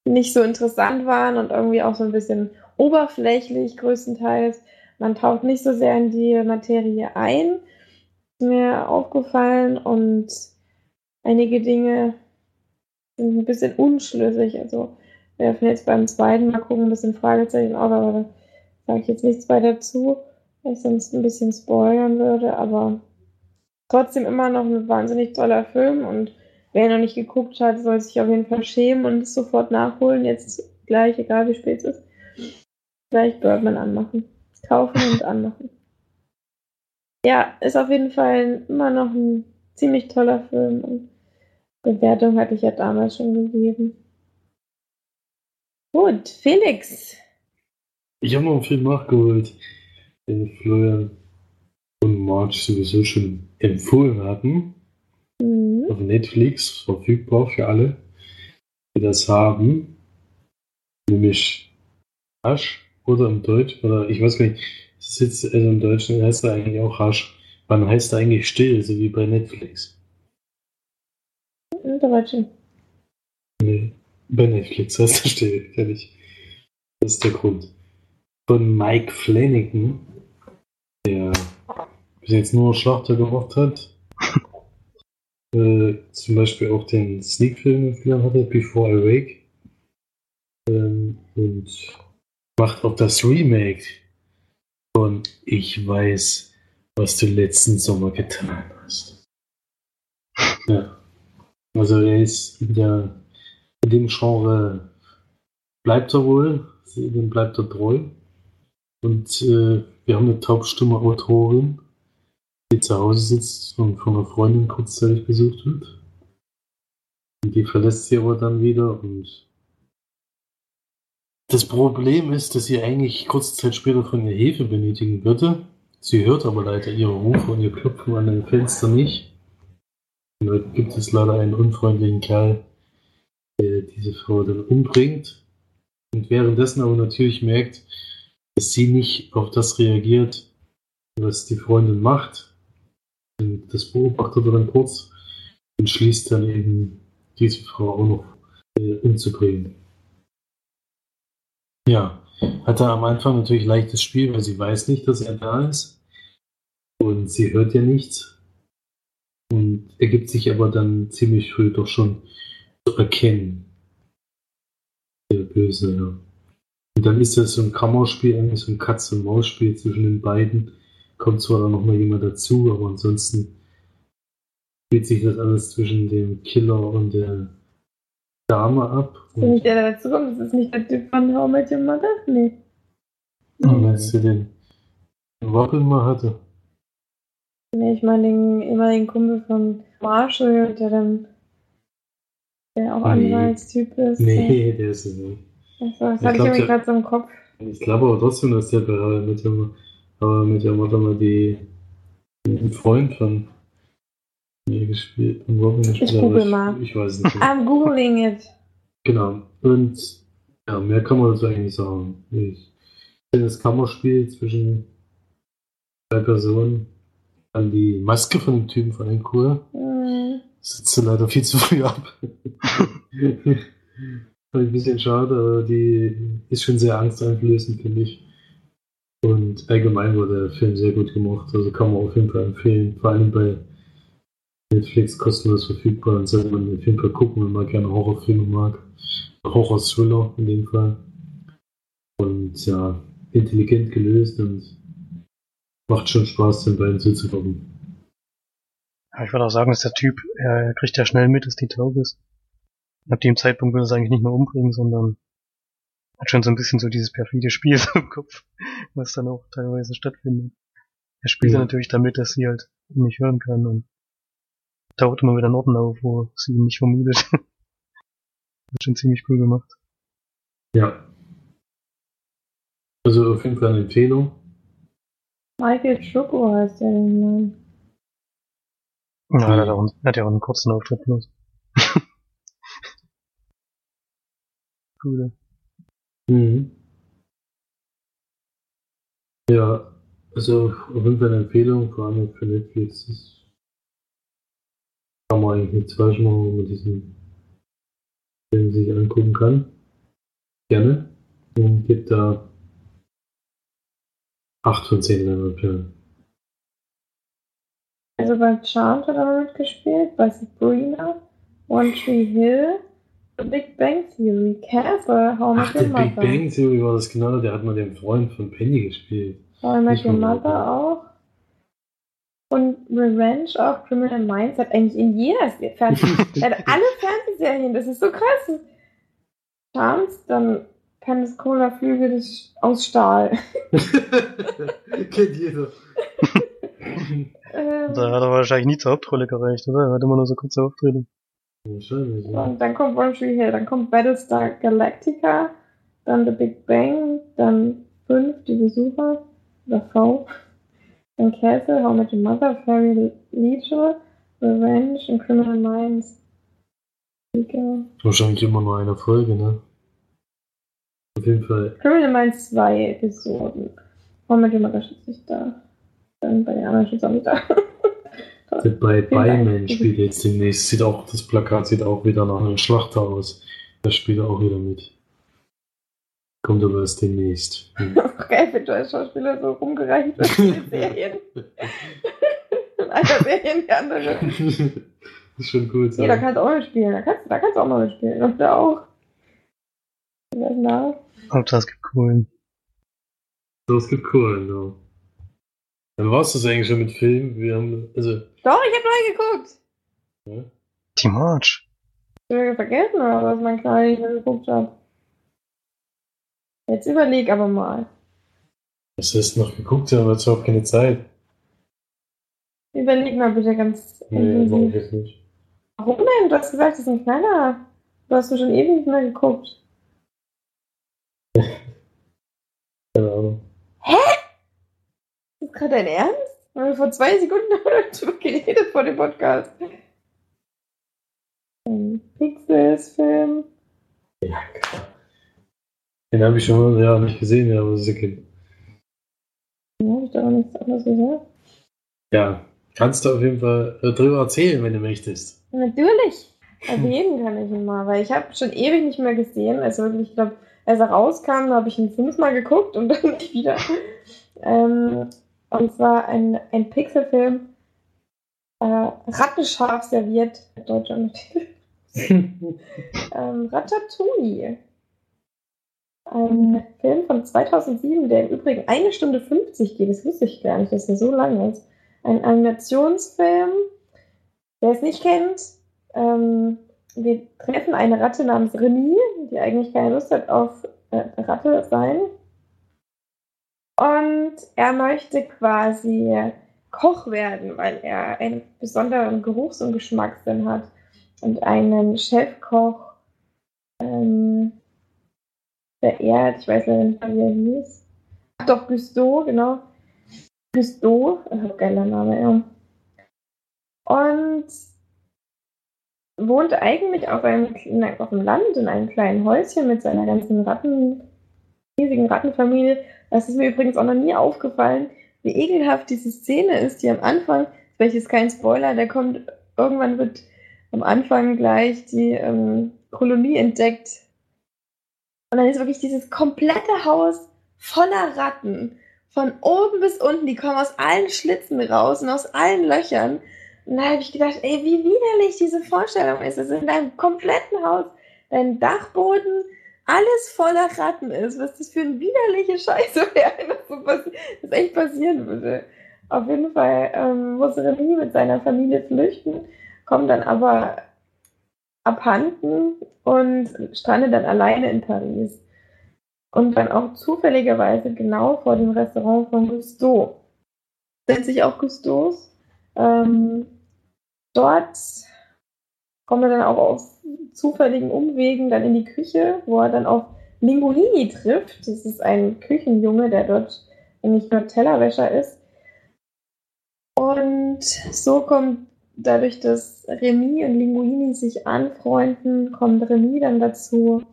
nicht so interessant waren und irgendwie auch so ein bisschen oberflächlich größtenteils. Man taucht nicht so sehr in die Materie ein. Mir aufgefallen und einige Dinge sind ein bisschen unschlüssig. Also werfen jetzt beim zweiten Mal gucken ein bisschen Fragezeichen auf, aber da sage ich jetzt nichts weiter zu, weil ich sonst ein bisschen spoilern würde. Aber trotzdem immer noch ein wahnsinnig toller Film und wer noch nicht geguckt hat, soll sich auf jeden Fall schämen und es sofort nachholen. Jetzt gleich, egal wie spät es ist. Gleich Birdman anmachen. Kaufen und anmachen. Ja, ist auf jeden Fall immer noch ein ziemlich toller Film und Bewertung hatte ich ja damals schon gegeben. Gut, Felix. Ich habe noch einen Film nachgeholt, den Florian und Marge sowieso schon empfohlen hatten. Mhm. Auf Netflix verfügbar für alle, die das haben. Nämlich Rasch oder im Deutsch, oder ich weiß gar nicht, es ist jetzt, also im Deutschen heißt er eigentlich auch Rasch. Wann heißt er eigentlich still, so wie bei Netflix? Im Deutschen. Nee, bei Netflix heißt er still, ehrlich. Das ist der Grund. Von Mike Flanagan, der bis jetzt nur Schlachter gemacht hat. äh, zum Beispiel auch den Sneak-Film empfohlen hatte, Before I Wake. Ähm, und macht auch das Remake von Ich weiß, was du letzten Sommer getan hast. Ja. Also er ist in, der, in dem Genre bleibt er wohl, dem bleibt er treu. Und äh, wir haben eine taubstumme Autorin, die zu Hause sitzt und von einer Freundin kurzzeitig besucht wird. Und die verlässt sie aber dann wieder und Das Problem ist, dass sie eigentlich kurze Zeit später von ihr Hilfe benötigen würde. Sie hört aber leider ihre Rufe und ihr Klopfen an den Fenster nicht. Und da gibt es leider einen unfreundlichen Kerl, der diese Frau dann umbringt. Und währenddessen aber natürlich merkt, dass sie nicht auf das reagiert, was die Freundin macht. Und das beobachtet er dann kurz und schließt dann eben diese Frau auch noch äh, umzubringen. Ja, hat er am Anfang natürlich leichtes Spiel, weil sie weiß nicht, dass er da ist. Und sie hört ja nichts. Und er gibt sich aber dann ziemlich früh doch schon zu erkennen. Der Böse, ja. Und dann ist das so ein Kammerspiel, eigentlich so ein Katz-und-Maus-Spiel zwischen den beiden. Kommt zwar dann nochmal jemand dazu, aber ansonsten spielt sich das alles zwischen dem Killer und der Dame ab. Ist das nicht der, der dazu kommt? Ist das nicht der Typ von How Met Your Mother? Nee. Und meinst du den Wappel mal hatte? Nee, ich meine den ehemaligen Kumpel von Marshall, der dann der auch Nee. Anwaltstyp ist. Nee, der ist es nicht. Achso, das Ich hatte ich irgendwie gerade so im Kopf. Ich glaube aber trotzdem, dass der bei mit dem, aber mit der Mutter mal die, ein Freund von mir gespielt und Robin gespielt. Ich google mal. Ich, ich weiß es nicht. I'm googling it. Genau. Und ja, mehr kann man dazu eigentlich nicht sagen. Ich finde das Kammerspiel zwischen zwei Personen. Dann die Maske von dem Typen von den Cool. Hm. Sitzt leider viel zu früh ab. Ein bisschen schade, aber die ist schon sehr angsteinflößend, finde ich. Und allgemein wurde der Film sehr gut gemacht, also kann man auf jeden Fall empfehlen. Vor allem bei Netflix kostenlos verfügbar und sollte man auf jeden Fall gucken, wenn man gerne Horrorfilme mag. Horror-Thriller in dem Fall. Und ja, intelligent gelöst und macht schon Spaß, den beiden zuzugucken. Ja, ich würde auch sagen, dass der Typ, er kriegt ja schnell mit, dass die taub ist. Ab dem Zeitpunkt will er es eigentlich nicht mehr umbringen, sondern hat schon so ein bisschen so dieses perfide Spiel so im Kopf, was dann auch teilweise stattfindet. Er spielt Ja. natürlich damit, dass sie halt ihn nicht hören kann und taucht immer wieder an Orten auf, wo sie ihn nicht vermutet. hat schon ziemlich cool gemacht. Ja. Also auf jeden Fall eine Empfehlung. Michael Schoko heißt der Mann. Ja, er hat, auch, er hat ja auch einen kurzen Auftritt bloß. Cool. Mhm. Ja, also auf jeden Fall eine Empfehlung, vor allem für Netflix. Eigentlich nichts falsch machen, wenn man diesen Film sich angucken kann. Gerne. Und gibt da 8 von 10 Leinwandperlen. Also bei Charmed hat er mitgespielt, bei Sabrina, One Tree Hill, The Big Bang Theory, Castle, How I Ach, Your Big. Bang Theory war das genau, der hat mal den Freund von Penny gespielt. How I Met Your Mother. auch. Und Revenge of Criminal Minds hat eigentlich in jeder Fernseh er hat alle Fernsehserien, das ist so krass. Charmed, dann Pensacola Flüge des, aus Stahl. Kennt jeder. Ähm, Da hat er wahrscheinlich nie zur Hauptrolle gereicht, oder? Er hat immer nur so kurze Auftritte. Wahrscheinlich, ja. Und dann kommt One Tree Hill, dann kommt Battlestar Galactica, dann The Big Bang, dann 5, die Besucher, oder V, dann Castle, How I Met Your Mother, Fairy Legion, Revenge und Criminal Minds. Egal. Wahrscheinlich immer nur eine Folge, ne? Auf jeden Fall. Criminal Minds 2 Episoden. How I Met Your Mother steht nicht da. Dann bei den anderen steht es auch nicht da. Bei. Byman spielt jetzt demnächst. Sieht auch, das Plakat sieht auch wieder nach einem Schlachter aus. Da spielt er auch wieder mit. Kommt aber erst demnächst. Hm. Auch geil, wenn du als Schauspieler so rumgereicht wirst in den Serien. In einer Serie in die andere. ist schon cool. Nee, da kannst du auch mitspielen. Da kannst, da kannst du auch mal mitspielen. Und da auch. Wer ist da? Hauptsache es gibt coolen. So, es gibt cool, genau. Dann war es das eigentlich schon mit Film. Wir haben, also, Doch, ich hab neu geguckt. ja. Die March. Ich hab vergessen, oder was mein Kleiner nicht mehr geguckt hat. Jetzt überleg aber mal. was hast du noch geguckt? Ja, aber jetzt auch keine Zeit. Überleg mal bitte ganz Nee, jetzt nicht. Warum denn? Du hast gesagt, das ist ein kleiner. Du hast ihn schon ewig nicht mehr geguckt. Keine Ahnung. Ist gerade dein Ernst? Haben wir vor zwei Sekunden darüber geredet vor dem Podcast. Ein Pixels-Film. Ja. Den habe ich schon ja, nicht gesehen, ja, aber das ist okay. Ja, hab ich da auch nichts anderes gesagt. Ja, kannst du auf jeden Fall äh, drüber erzählen, wenn du möchtest. Natürlich. Erwähnen kann ich ihn mal, weil ich habe schon ewig nicht mehr gesehen. Also wirklich, ich glaube, als er rauskam, habe ich ihn fünfmal geguckt und dann nicht wieder. Ähm, und zwar ein, ein Pixelfilm, äh, Rattenscharf serviert, deutscher Untertitel. ähm, Ratatouille. Ein Film von 2007, der im Übrigen eine Stunde 50 geht. Das wusste ich gar nicht, dass er so lang ist. Ein Animationsfilm. Wer es nicht kennt, ähm, wir treffen eine Ratte namens Remy, die eigentlich keine Lust hat auf äh, Ratte sein. Und er möchte quasi Koch werden, weil er einen besonderen Geruchs- und Geschmackssinn hat. Und einen Chefkoch ähm, verehrt. Ich weiß nicht wie er hieß. Ach doch, Gusteau, genau. Gusteau, äh, geiler Name, ja. Und wohnt eigentlich auf, einem, auf dem Land in einem kleinen Häuschen mit seiner ganzen Ratten, riesigen Rattenfamilie. Das ist mir übrigens auch noch nie aufgefallen, wie ekelhaft diese Szene ist, die am Anfang, welches kein Spoiler, der kommt, irgendwann wird am Anfang gleich die ähm, Kolonie entdeckt. Und dann ist wirklich dieses komplette Haus voller Ratten. Von oben bis unten, die kommen aus allen Schlitzen raus und aus allen Löchern. Und da habe ich gedacht, ey, wie widerlich diese Vorstellung ist. Es in deinem kompletten Haus, dein Dachboden, alles voller Ratten ist. Was das für eine widerliche Scheiße wäre, wenn das echt passieren würde. Auf jeden Fall ähm, muss Remy mit seiner Familie flüchten, kommt dann aber abhanden und strandet dann alleine in Paris. Und dann auch zufälligerweise genau vor dem Restaurant von Gusteau. Nennt sich auch Gusteaus. Ähm, dort kommt er dann auch auf zufälligen Umwegen dann in die Küche, wo er dann auf Linguini trifft. Das ist ein Küchenjunge, der dort eigentlich nur Tellerwäscher ist. Und so kommt dadurch, dass Remy und Linguini sich anfreunden, kommt Remy dann dazu,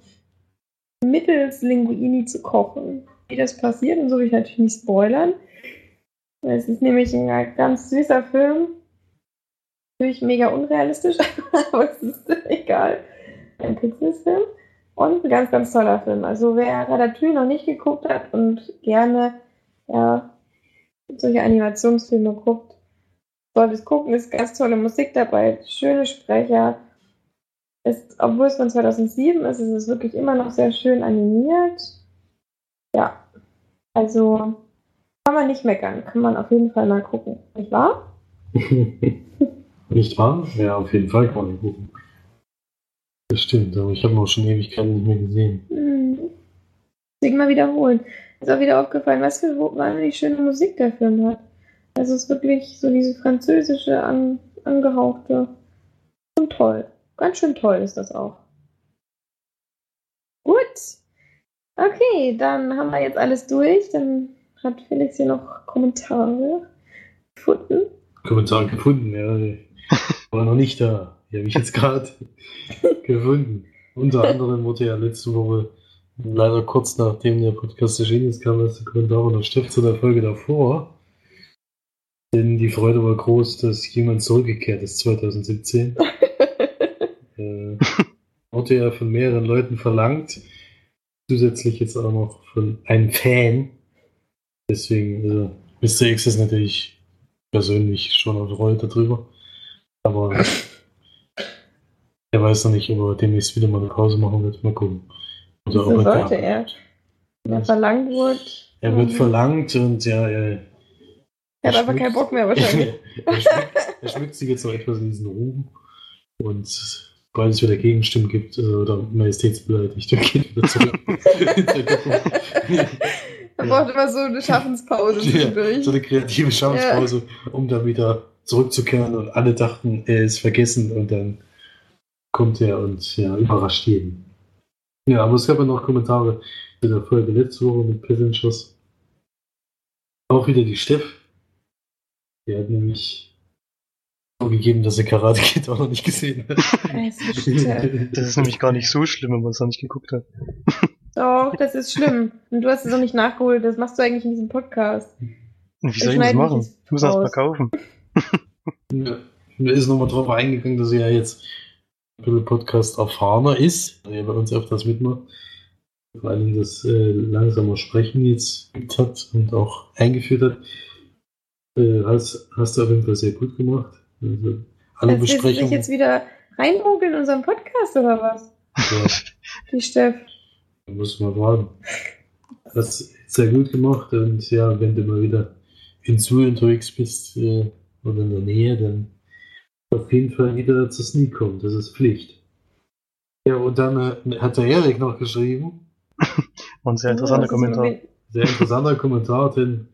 mittels Linguini zu kochen. Wie das passiert, und so will ich natürlich nicht spoilern. Es ist nämlich ein ganz süßer Film. Natürlich mega unrealistisch, aber es ist egal. Ein Pixels-Film. Und ein ganz, ganz toller Film. Also wer Ratatouille noch nicht geguckt hat und gerne ja, solche Animationsfilme guckt, sollte es gucken. Ist ganz tolle Musik dabei, schöne Sprecher. Ist, obwohl es von 2007 ist, ist es wirklich immer noch sehr schön animiert. Ja, also kann man nicht meckern. Kann man auf jeden Fall mal gucken. Nicht wahr? nicht wahr? Ja, auf jeden Fall kann man gucken. Das stimmt, aber ich habe ihn auch schon Ewigkeiten nicht mehr gesehen. Hm. Deswegen mal wiederholen. Ist auch wieder aufgefallen, was für wahnsinnig schöne Musik der Film hat. Also es ist wirklich so diese französische, an, angehauchte. Und toll. Ganz schön toll ist das auch. Gut. Okay, dann haben wir jetzt alles durch. Dann hat Felix hier noch Kommentare gefunden. Kommentare gefunden, ja. War noch nicht da. Die habe ich jetzt gerade gefunden. Unter anderem wurde ja letzte Woche, leider kurz nachdem der Podcast erschienen ist, kam das Kommentar und Stift zu der Folge davor. Denn die Freude war groß, dass jemand zurückgekehrt ist 2017. äh, wurde ja von mehreren Leuten verlangt. Zusätzlich jetzt auch noch von einem Fan. Deswegen, also, Mr. X ist natürlich persönlich schon auf Freude darüber. Aber er weiß noch nicht, ob er demnächst wieder mal eine Pause machen wird. Mal gucken. Also so sollte er. Wenn er verlangt wird. Er wird verlangt und ja, er. Er hat aber keinen Bock mehr wahrscheinlich. er, schmückt, er schmückt sich jetzt noch etwas in diesen Ruhm. Und sobald es wieder Gegenstimmen gibt äh, oder Majestätsbeleidigt, dann geht wieder zurück. er braucht immer so eine Schaffenspause zwischendurch. Ja, so eine kreative Schaffenspause, ja. um da wieder zurückzukehren und alle dachten, er ist vergessen und dann kommt er und ja, überrascht jeden. Ja, aber es gab ja noch Kommentare, zu der Folge letzte Woche mit Passengers. Auch wieder die Steff. Die hat nämlich gegeben, dass er Karate Kid auch noch nicht gesehen hat. Schlimm. Das ist nämlich gar nicht so schlimm, wenn man es noch nicht geguckt hat. Doch, das ist schlimm. Und du hast es noch nicht nachgeholt. Das machst du eigentlich in diesem Podcast. Und wie soll ich das machen? Ich muss das mal raus. kaufen. Ja. Mir ist nochmal drauf eingegangen, dass er ja jetzt ein bisschen Podcast erfahrener ist, weil er bei uns öfters mitmacht. Vor allem das äh, langsame Sprechen jetzt hat und auch eingeführt hat. Äh, hast, hast du auf jeden Fall sehr gut gemacht. Also, alle Jetzt willst du dich Besprechungen. jetzt wieder reinmogeln in unseren Podcast oder was? Ja, Die Steff. muss man fragen. Hast sehr gut gemacht und ja, wenn du mal wieder in Zoo unterwegs bist äh, oder in der Nähe, dann auf jeden Fall wieder zu Sneak kommen. Das ist Pflicht. Ja, und dann äh, hat der Erik noch geschrieben, Und ein sehr interessanter ist Kommentar. sehr interessanter Kommentar, denn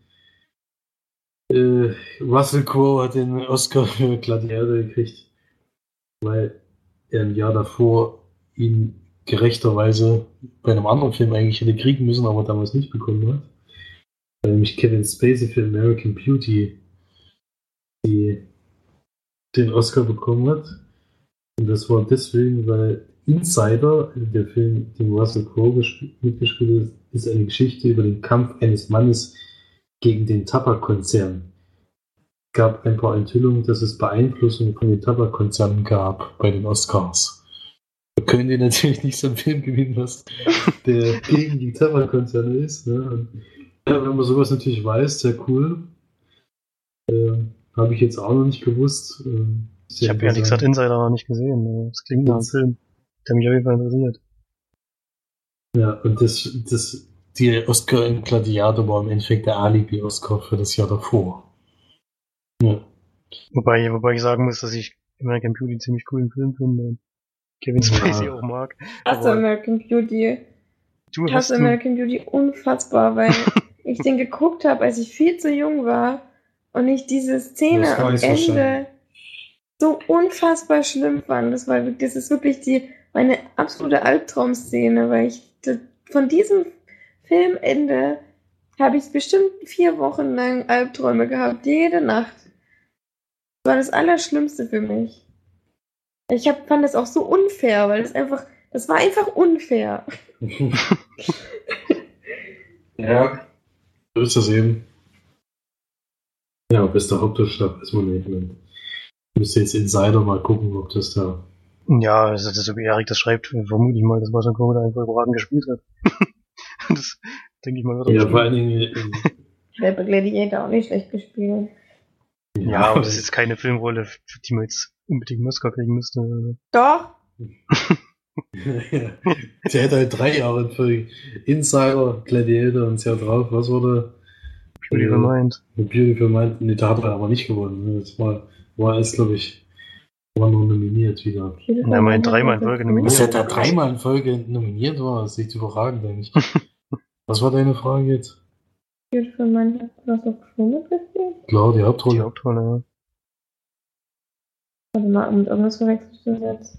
äh, Russell Crowe hat den Oscar für Gladiator gekriegt, weil er im Jahr davor ihn gerechterweise bei einem anderen Film eigentlich hätte kriegen müssen, aber damals nicht bekommen hat. Nämlich Kevin Spacey für American Beauty die, den Oscar bekommen hat. Und das war deswegen, weil Insider, der Film, den Russell Crowe gesp- mitgespielt hat, ist eine Geschichte über den Kampf eines Mannes gegen den Tabakkonzern. Es gab ein paar Enthüllungen, dass es Beeinflussung von den Tabakkonzernen gab bei den Oscars. Da können die natürlich nicht so einen Film gewinnen, was der gegen die Tabakkonzerne ist. Ne? Ja, wenn man sowas natürlich weiß, sehr cool. Ähm, habe ich jetzt auch noch nicht gewusst. Ähm, Ich habe ehrlich gesagt. Insider noch nicht gesehen. Es klingt nach einem Film, der mich auf jeden Fall interessiert. Ja, und das, das, die Oscar im Gladiator war im Endeffekt der Alibi-Oscar für das Jahr davor. Ja. Wobei, wobei ich sagen muss, dass ich American Beauty einen ziemlich coolen Film finde. und Kevin Ja. Spacey auch mag. Hasse Aber American Beauty. du Ich hast American Beauty unfassbar, weil ich den geguckt habe, als ich viel zu jung war und ich diese Szene am Ende wahrscheinlich. so unfassbar schlimm fand. Das war das ist wirklich die meine absolute Albtraumszene, weil ich das, von diesem Filmende habe ich bestimmt vier Wochen lang Albträume gehabt, jede Nacht. Das war das Allerschlimmste für mich. Ich hab, fand das auch so unfair, weil das einfach, das war einfach unfair. ja. So ist das eben. Ja, bester Hauptdarsteller ist man nicht. Man müsste jetzt Insider mal gucken, ob das da. ja, also das, so wie Erik das schreibt, vermute ich mal, dass da einfach überragend gespielt hat. Das denke ich mal, wird er Ja, vor allen Dingen. äh, Der bei Gladiator auch nicht schlecht gespielt. Ja, aber das ist jetzt keine Filmrolle, für die man jetzt unbedingt einen Oscar kriegen müsste. Doch, Der hätte halt drei Jahre Folge. Insider, Gladiator und das Jahr drauf. Was wurde? Beauty Ja. Mind. Beautiful Mind. Nee, da hat er aber nicht gewonnen. ne? Das war, war es, glaube ich, war nur nominiert wieder. Ja, mein dreimal in Folge nominiert. Dass er da dreimal in Folge nominiert war, ist nicht überragend, eigentlich. Was war deine Frage jetzt? Beautiful Mind hat was auf Crew mitgespielt? Klar, die Die Hauptrolle. Hauptrolle, ja. Warte mal, mit irgendwas verwechselst du das jetzt?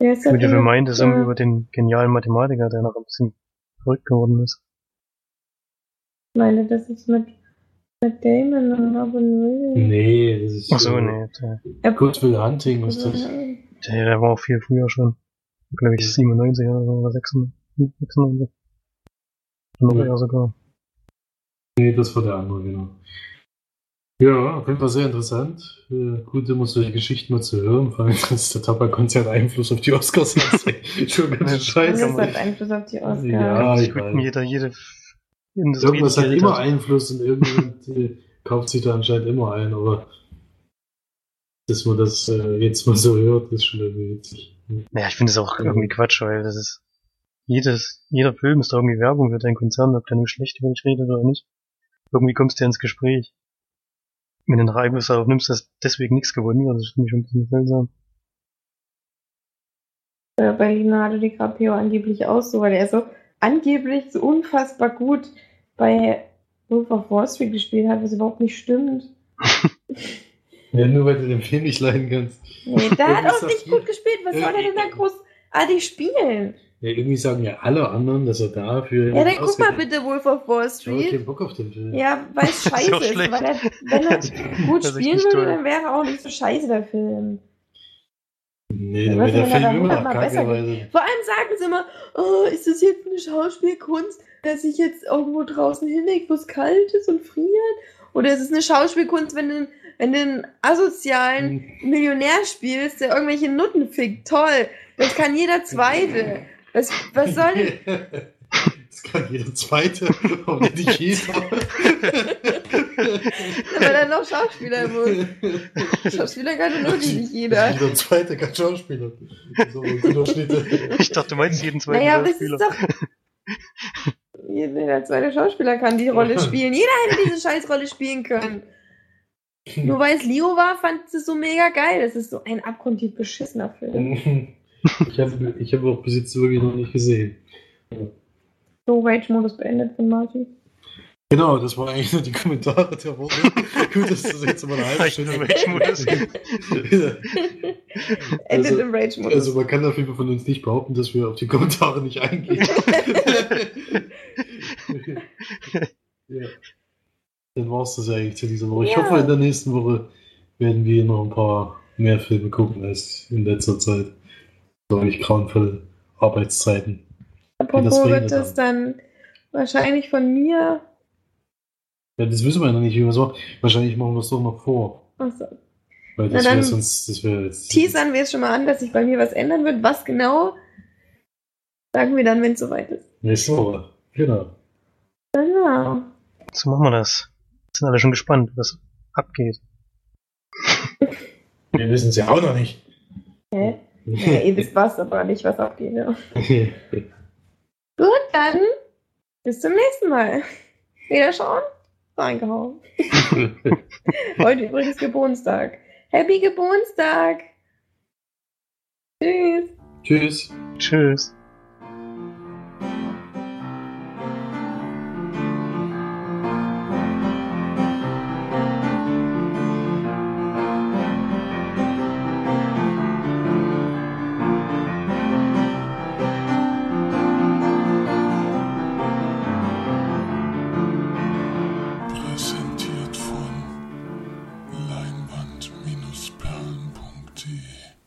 Wer ist der Beautiful Film? Mind ist Ja. irgendwie über den genialen Mathematiker, der noch ein bisschen verrückt geworden ist. Ich meine, das ist mit, mit Damon und Robin Williams. Nee, das ist. Ach so, äh, nee. Der, Ja, Good Will Hunting ist das. der, der war auch viel früher schon. Glaube ich 97 oder so, oder 96. 96. Noch Ja. eher sogar. Nee, das war der andere, genau. Ja, auf jeden Fall sehr interessant. Äh, gut, immer solche Geschichten mal zu hören, vor allem, dass der Tabakkonzern Einfluss auf die Oscars hat. Schon ganz schön Das scheiße. hat Einfluss auf die Oscars. Ja, ich weiß. jeder, jede Industrie, Irgendwas hat immer hat. Einfluss und irgendjemand äh, kauft sich da anscheinend immer ein, aber dass man das äh, jetzt mal so hört, ist schon irgendwie witzig. Naja, ich finde es auch irgendwie Quatsch, weil das ist jedes, jeder Film ist da irgendwie Werbung für deinen Konzern, ob der nur schlecht über dich redet oder nicht. Irgendwie kommst du ja ins Gespräch. Wenn du einen Einfluss darauf nimmst, dass deswegen nichts gewonnen wird, das finde ich schon ein bisschen seltsam. Äh, Bei Leonardo DiCaprio angeblich auch so, weil er so angeblich so unfassbar gut bei Wolf of Wall Street gespielt hat, was überhaupt nicht stimmt. Ja, nur weil du den Film nicht leiden kannst. Nee, der hat auch nicht gut gespielt. Was soll der denn da großartig spielen? Ja, irgendwie sagen ja alle anderen, dass er dafür. Ja, dann guck mal bitte Wolf of Wall Ich habe keinen Street. Bock auf den Film. Ja, weil es ist scheiße ist. Weil er, wenn er gut spielen würde, dann wäre er auch nicht so scheiße, der Film. Nee, dann wird der wenn er da Film immer hundertmal kacke, besser weil Vor allem sagen sie immer, oh, ist das jetzt eine Schauspielkunst, dass ich jetzt irgendwo draußen hinlege, wo es kalt ist und friert? Oder ist es eine Schauspielkunst, wenn du, wenn du einen asozialen Millionär spielst, der irgendwelche Nutten fickt? Toll, das kann jeder Zweite. Was, was soll denn? Das kann jeder Zweite, aber nicht jeder. Weil er noch Schauspieler muss. Schauspieler kann nur nicht jeder. Jeder Zweite kann Schauspieler. So. Ich dachte, du meinst jeden zweiten Naja, Schauspieler. doch. Jeder zweite Schauspieler kann die Rolle spielen. Jeder hätte diese Scheißrolle spielen können. Nur weil es Leo war, fand es so mega geil. Das ist so ein abgrundtief beschissener Film. Ich habe ich hab auch bis jetzt wirklich noch nicht gesehen. So, Rage-Modus beendet von Martin. Genau, das waren eigentlich nur die Kommentare der Woche. Gut, dass das jetzt mal eine halbe Stunde Rage-Modus. Endet Also- im Rage-Modus. Also man kann auf jeden Fall von uns nicht behaupten, dass wir auf die Kommentare nicht eingehen. ja. Dann war es das eigentlich zu dieser Woche. Ich Ja. hoffe, in der nächsten Woche werden wir noch ein paar mehr Filme gucken als in letzter Zeit. Solch grauenvolle Arbeitszeiten. Apropos wird das dann. wahrscheinlich von mir. Ja, das wissen wir ja noch nicht, wie wir es machen. Wahrscheinlich machen wir es doch noch vor. Achso. Weil das wäre sonst, das wäre jetzt. Teasern wir es schon mal an, dass sich bei mir was ändern wird. Was genau? Sagen wir dann, wenn es soweit ist. Nächste Woche. Genau. Genau. So machen wir das. Sind alle schon gespannt, was abgeht. Wir wissen es ja auch noch nicht. Hä? Ja, ihr wisst was, aber nicht, was abgeht. Ja. Gut, dann bis zum nächsten Mal. Wieder schauen? Reingehauen. Heute übrigens Geburtstag. Happy Geburtstag! Tschüss! Tschüss. Tschüss.